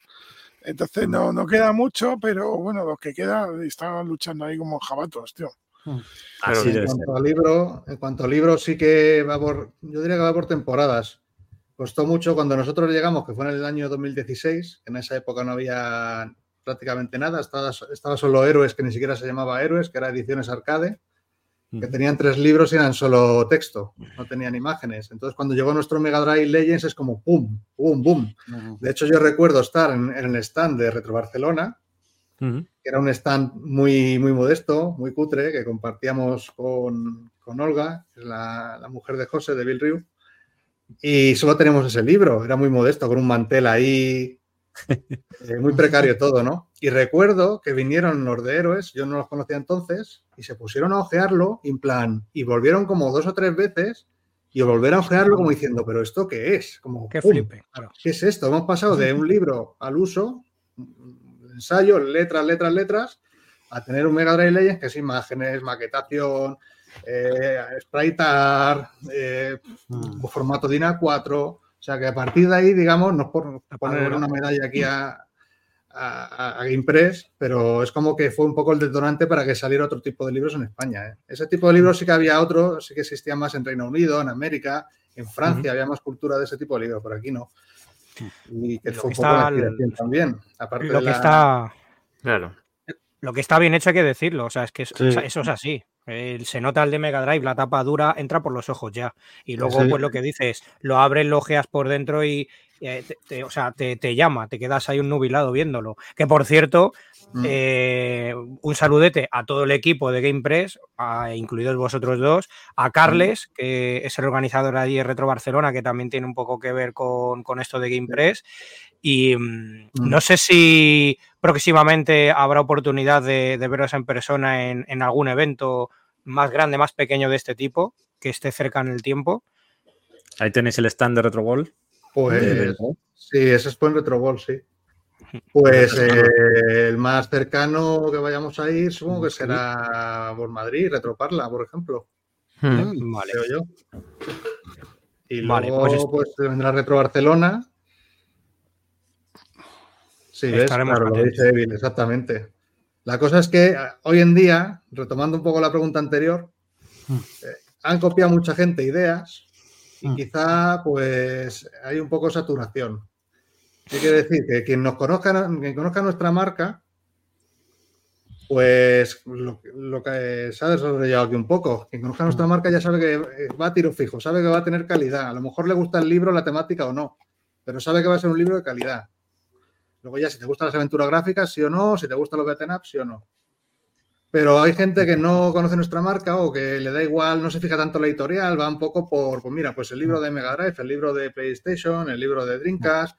Entonces no, no queda mucho, pero bueno, los que quedan están luchando ahí como jabatos, tío. Así en cuanto a libro, en cuanto a libro sí que va por, yo diría que va por temporadas. Costó mucho cuando nosotros llegamos, que fue en el año 2016, que en esa época no había prácticamente nada, estaba, estaba solo Héroes, que ni siquiera se llamaba Héroes, que era Ediciones Arcade, que tenían tres libros y eran solo texto, no tenían imágenes. Entonces cuando llegó nuestro Mega Drive Legends es como pum, pum, pum. De hecho yo recuerdo estar en, en el stand de Retro Barcelona, que era un stand muy, muy modesto, muy cutre, que compartíamos con, con Olga, que es la, la mujer de José, de Bill Ryu. Y solo tenemos ese libro, era muy modesto, con un mantel ahí, *laughs* eh, muy precario todo, ¿no? Y recuerdo que vinieron los de héroes, yo no los conocía entonces, y se pusieron a ojearlo, en plan, y volvieron como dos o tres veces, y volver a ojearlo como diciendo, ¿pero esto qué es? Como, Qué flipe. claro. ¿Qué es esto? Hemos pasado de un libro al uso, ensayo, letras, letras, letras, a tener un Mega Drive Legends que es imágenes, maquetación, eh, sprite art, eh, formato DIN A4. O sea que a partir de ahí, digamos, no es por poner una medalla aquí a, a, a- GamePress, pero es como que fue un poco el detonante para que saliera otro tipo de libros en España. ¿eh? Ese tipo de libros sí que había otros, sí que existían más en Reino Unido, en América, en Francia había más cultura de ese tipo de libros, por aquí no. Y que Lo fue que un poco la está- también. Aparte Lo de que la- está. Claro. Lo que está bien hecho hay que decirlo, o sea, es que es- Sí. o sea, eso es así. Se nota el de Mega Drive, la tapa dura entra por los ojos ya. Y luego, Sí. pues lo que dices, lo abres, lo ojeas por dentro y, eh, te- te- o sea, te, te llama, te quedas ahí un nubilado viéndolo. Que por cierto, Mm. eh, un saludete a todo el equipo de GamePress, a- incluidos vosotros dos, a Carles, que es el organizador allí de Retro Barcelona, que también tiene un poco que ver con, con esto de GamePress. Y mm, Mm. no sé si próximamente habrá oportunidad de, de veros en persona en, en algún evento más grande, más pequeño de este tipo, que esté cerca en el tiempo. Ahí tenéis el stand de Retro Wall. Pues sí, ese es buen Retro Ball, sí. Pues *laughs* eh, el más cercano que vayamos a ir, supongo que será por Madrid, Retroparla, por ejemplo, Hmm. Vale. creo yo. Y Vale, luego pues pues, es- vendrá Retro Barcelona. Sí, ves, Estaremos claro, lo dice Evil, exactamente. La cosa es que eh, hoy en día, retomando un poco la pregunta anterior, eh, han copiado mucha gente ideas y Mm. quizá pues hay un poco de saturación. ¿Qué quiere decir? Que quien nos conozca, quien conozca nuestra marca, pues lo, lo que se ha desarrollado aquí un poco. Quien conozca nuestra marca ya sabe que eh, va a tiro fijo, sabe que va a tener calidad. A lo mejor le gusta el libro, la temática o no, pero sabe que va a ser un libro de calidad. Luego ya si te gustan las aventuras gráficas, sí o no, si te gustan los beat'em up, sí o no. Pero hay gente que no conoce nuestra marca o que le da igual, no se fija tanto en la editorial, va un poco por, pues mira, pues el libro de Mega Drive, el libro de PlayStation, el libro de Dreamcast,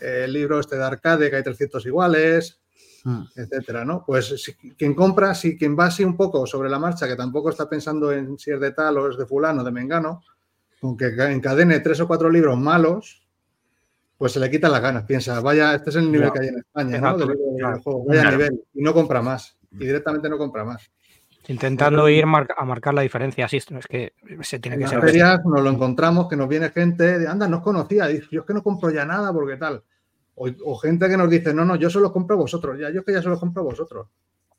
el libro este de arcade, que hay 300 iguales, Mm. etcétera, ¿no? Pues si, quien compra, si quien va así un poco sobre la marcha, que tampoco está pensando en si es de tal o es de fulano, de mengano, con que encadene tres o cuatro libros malos, pues se le quita las ganas. Piensa, vaya, este es el nivel Claro. que hay en España, ¿no? De videojuegos, vaya Claro. nivel. Y no compra más. Y directamente no compra más. Intentando ir mar- a marcar la diferencia, así es que se tiene En que ser. ferias nos lo encontramos, que nos viene gente de, anda, no os conocía, dice, yo es que no compro ya nada porque tal. O, o gente que nos dice, no, no, yo solo compro a vosotros, ya, yo es que ya solo compro a vosotros.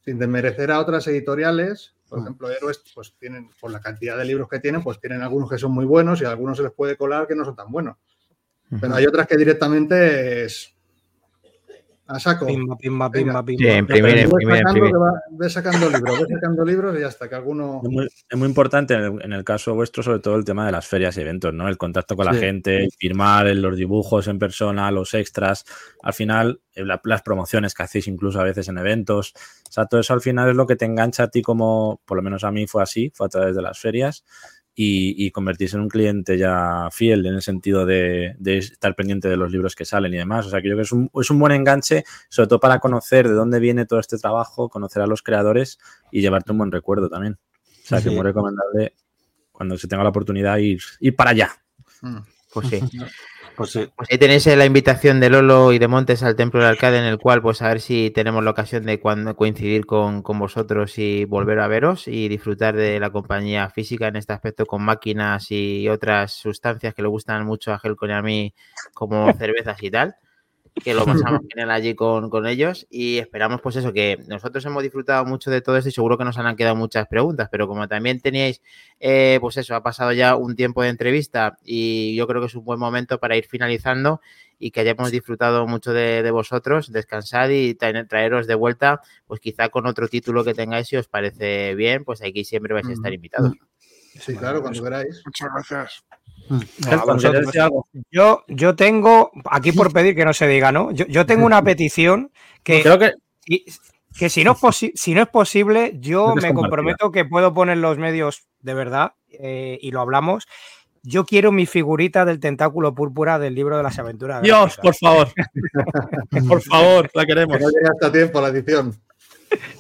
Sin desmerecer a otras editoriales, por Mm. ejemplo, Héroes, pues tienen, por la cantidad de libros que tienen, pues tienen algunos que son muy buenos y a algunos se les puede colar que no son tan buenos. Pero hay otras que directamente es a saco. Pimba, pimba, Venga. pimba, Sí, pimba. imprimir, Ve imprimir, sacando, imprimir. que va- ve sacando libros, ve sacando libros y ya hasta que alguno. Es muy, es muy importante en el, en el caso vuestro, sobre todo el tema de las ferias y eventos, ¿no? El contacto con la gente, el firmar el- los dibujos en persona, los extras. Al final, eh, la- las promociones que hacéis incluso a veces en eventos. O sea, todo eso al final es lo que te engancha a ti como, por lo menos a mí fue así, fue a través de las ferias. Y, y convertirse en un cliente ya fiel en el sentido de, de estar pendiente de los libros que salen y demás. O sea, que yo creo que es un, es un buen enganche, sobre todo para conocer de dónde viene todo este trabajo, conocer a los creadores y llevarte un buen recuerdo también. O sea, que Sí. es muy recomendable cuando se tenga la oportunidad ir, ir para allá. Mm. Pues sí. *laughs* Pues sí. Pues ahí tenéis eh, la invitación de Lolo y de Montes al Templo del Arcade, en el cual, pues a ver si tenemos la ocasión de cuando coincidir con, con vosotros y volver a veros y disfrutar de la compañía física en este aspecto con máquinas y otras sustancias que le gustan mucho a Helcon y a mí, como *laughs* cervezas y tal. Que lo *laughs* pasamos genial allí con, con ellos y esperamos, pues eso, que nosotros hemos disfrutado mucho de todo esto y seguro que nos han quedado muchas preguntas, pero como también teníais eh, pues eso, ha pasado ya un tiempo de entrevista y yo creo que es un buen momento para ir finalizando y que hayamos disfrutado mucho de, de vosotros, descansad y tra- traeros de vuelta, pues quizá con otro título que tengáis, si os parece bien, pues aquí siempre vais a estar Mm. invitados. Sí, claro, cuando queráis. Muchas gracias. Algo? Yo, yo tengo, aquí por pedir que no se diga, ¿no? Yo, yo tengo una petición que, Creo que y- que si, no es posi- si no es posible, yo me comprometo que puedo poner los medios de verdad eh, y lo hablamos. Yo quiero mi figurita del tentáculo púrpura del libro de las aventuras. Dios, por favor. *laughs* por favor, la queremos. Que no llega hasta tiempo la edición.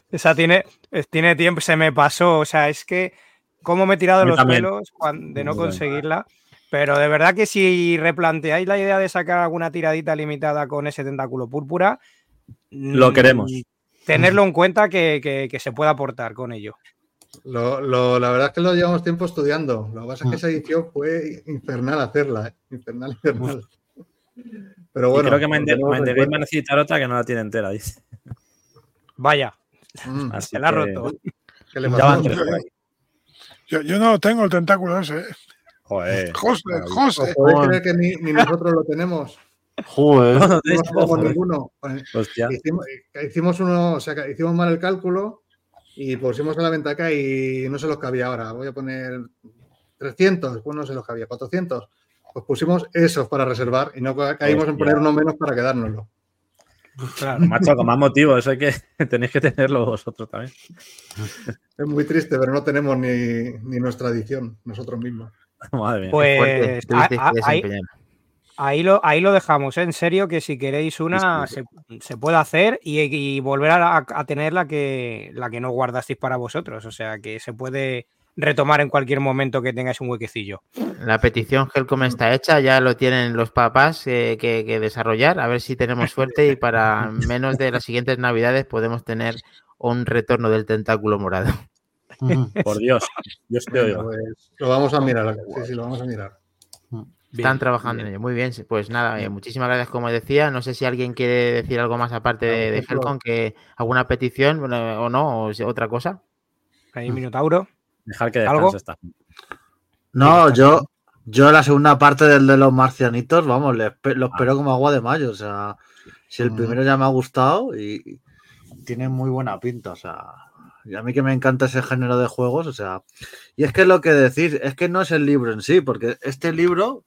Esa tiene, tiene tiempo, se me pasó. O sea, es que cómo me he tirado los pelos de no conseguirla. Pero de verdad que si replanteáis la idea de sacar alguna tiradita limitada con ese tentáculo púrpura, Lo mm, queremos. Tenerlo *laughs* en cuenta que, que- que se puede aportar con ello. Lo, lo- la verdad es que lo llevamos tiempo estudiando. Lo que pasa es que esa edición fue infernal hacerla, ¿eh? Infernal, infernal. Pero Y bueno. creo que Mind- lo tenemos en Mind the Game cuenta. va a necesitar otra que no la tiene entera, dice. *laughs* Vaya, Mm, se la ha que- roto. Yo, yo no tengo el tentáculo ese. Joder. José. José. ¿Os podéis creer que ni, ni nosotros lo tenemos? Joder. No, *laughs* tenemos ninguno. Hostia. Hicimos, hicimos uno, o sea, que hicimos mal el cálculo y pusimos a la venta acá y no se los cabía ahora. Voy a poner 300, pues no se los cabía, 400. Pues pusimos esos para reservar y no ca- caímos en Hostia. poner uno menos para quedárnoslo. Claro. Macho, con más motivo, eso hay que *laughs* tenéis que tenerlo vosotros también. Es muy triste, pero no tenemos ni, ni nuestra edición nosotros mismos. *laughs* Madre mía. Pues Fuerte, tuvisteis a- a- que ahí, ahí lo, ahí lo dejamos, ¿eh? en serio, que si queréis una se, se puede hacer y, y volver a, a tener la que, la que no guardasteis para vosotros. O sea, que se puede retomar en cualquier momento que tengáis un huequecillo. La petición Helcom está hecha, ya lo tienen los papás eh, que, que desarrollar, a ver si tenemos *laughs* suerte y para menos de las siguientes navidades podemos tener un retorno del tentáculo morado. Por Dios, Dios te oiga. Pues lo vamos a mirar. Sí, sí, lo vamos a mirar. Están trabajando en ello. Muy bien, pues nada, eh, muchísimas gracias como decía. No sé si alguien quiere decir algo más aparte de, de Helcom, que alguna petición bueno, o no, o si- otra cosa. Ahí, Minotauro. Dejar que ¿Algo? descanse esta. No, yo, yo la segunda parte del de los marcianitos, vamos, lo espero como agua de mayo. O sea, si el Mm. primero ya me ha gustado y y tiene muy buena pinta, o sea. Y a mí que me encanta ese género de juegos, o sea. Y es que lo que decís, es que no es el libro en sí, porque este libro,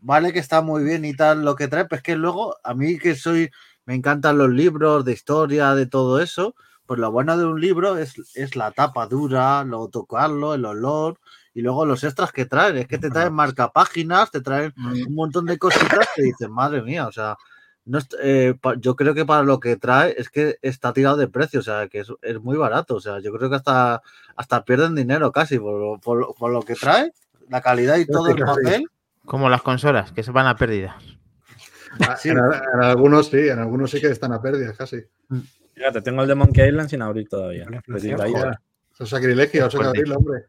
vale que está muy bien y tal lo que trae, pero es que luego, a mí que soy, me encantan los libros de historia, de todo eso, pues lo bueno de un libro es, es la tapa dura, lo tocarlo, el olor, y luego los extras que traen, es que te traen marcapáginas, te traen un montón de cositas que dices, madre mía, o sea, no eh, pa- yo creo que para lo que trae es que está tirado de precio, o sea, que es, es muy barato, o sea, yo creo que hasta, hasta pierden dinero casi por, lo- por, lo- por lo que trae, la calidad y Yo todo el sí. papel. Como las consolas, que se van a pérdidas. Ah, En, en algunos sí, en algunos sí que están a pérdidas casi. Fíjate, tengo el de Monkey Island sin abrir todavía. Vale, Pues joder. Eso es sacrilegio, eso es Fuerte. abrirlo, hombre.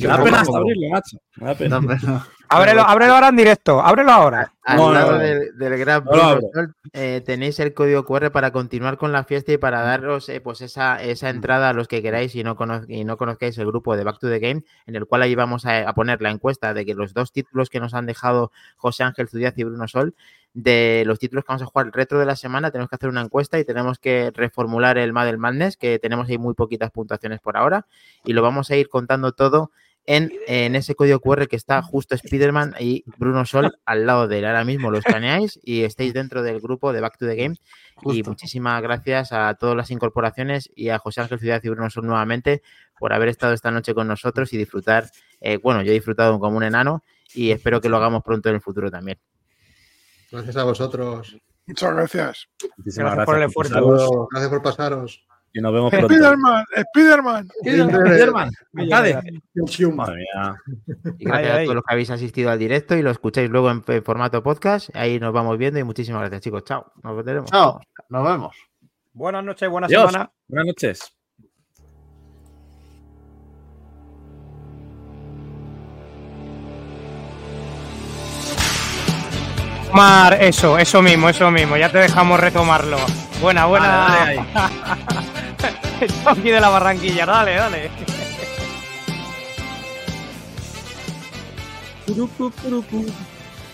Me da pena hasta abrirlo, macho. Me da pena. No, pero- Ábrelo, ábrelo ahora en directo, ábrelo ahora. Al No, lado no. del, del gran No lo Bruno abro. Sol, eh, tenéis el código QR para continuar con la fiesta y para daros eh, pues esa, esa entrada a los que queráis y no, cono- y no conozcáis el grupo de Back to the Game, en el cual ahí vamos a, a poner la encuesta de que los dos títulos que nos han dejado José Ángel Zudiaz y Bruno Sol, de los títulos que vamos a jugar el retro de la semana, tenemos que hacer una encuesta y tenemos que reformular el Madel Madness, que tenemos ahí muy poquitas puntuaciones por ahora, y lo vamos a ir contando todo en, en ese código QR que está justo Spiderman y Bruno Sol al lado de él. Ahora mismo lo escaneáis y estáis dentro del grupo de Back to the Game. Y muchísimas gracias a todas las incorporaciones y a José Ángel Ciudad y Bruno Sol nuevamente por haber estado esta noche con nosotros y disfrutar. eh, bueno, yo he disfrutado como un enano y espero que lo hagamos pronto en el futuro también. Gracias a vosotros. Muchas gracias. Muchísimas Gracias por el esfuerzo. Saludos Gracias por pasaros. Y nos vemos pronto. Spiderman, Spiderman. Spiderman. Y gracias Ay, a ay. todos los que habéis asistido al directo y lo escucháis luego en, en formato podcast. Ahí nos vamos viendo y muchísimas gracias, chicos. Chao. Nos veremos. Chao, nos vemos. Buenas noches, buena Adiós. semana. Buenas noches. Mar, eso, eso mismo, eso mismo. Ya te dejamos retomarlo. Buena, buena. Dale, dale ahí. *laughs* Chucky de la Barranquilla, dale, dale.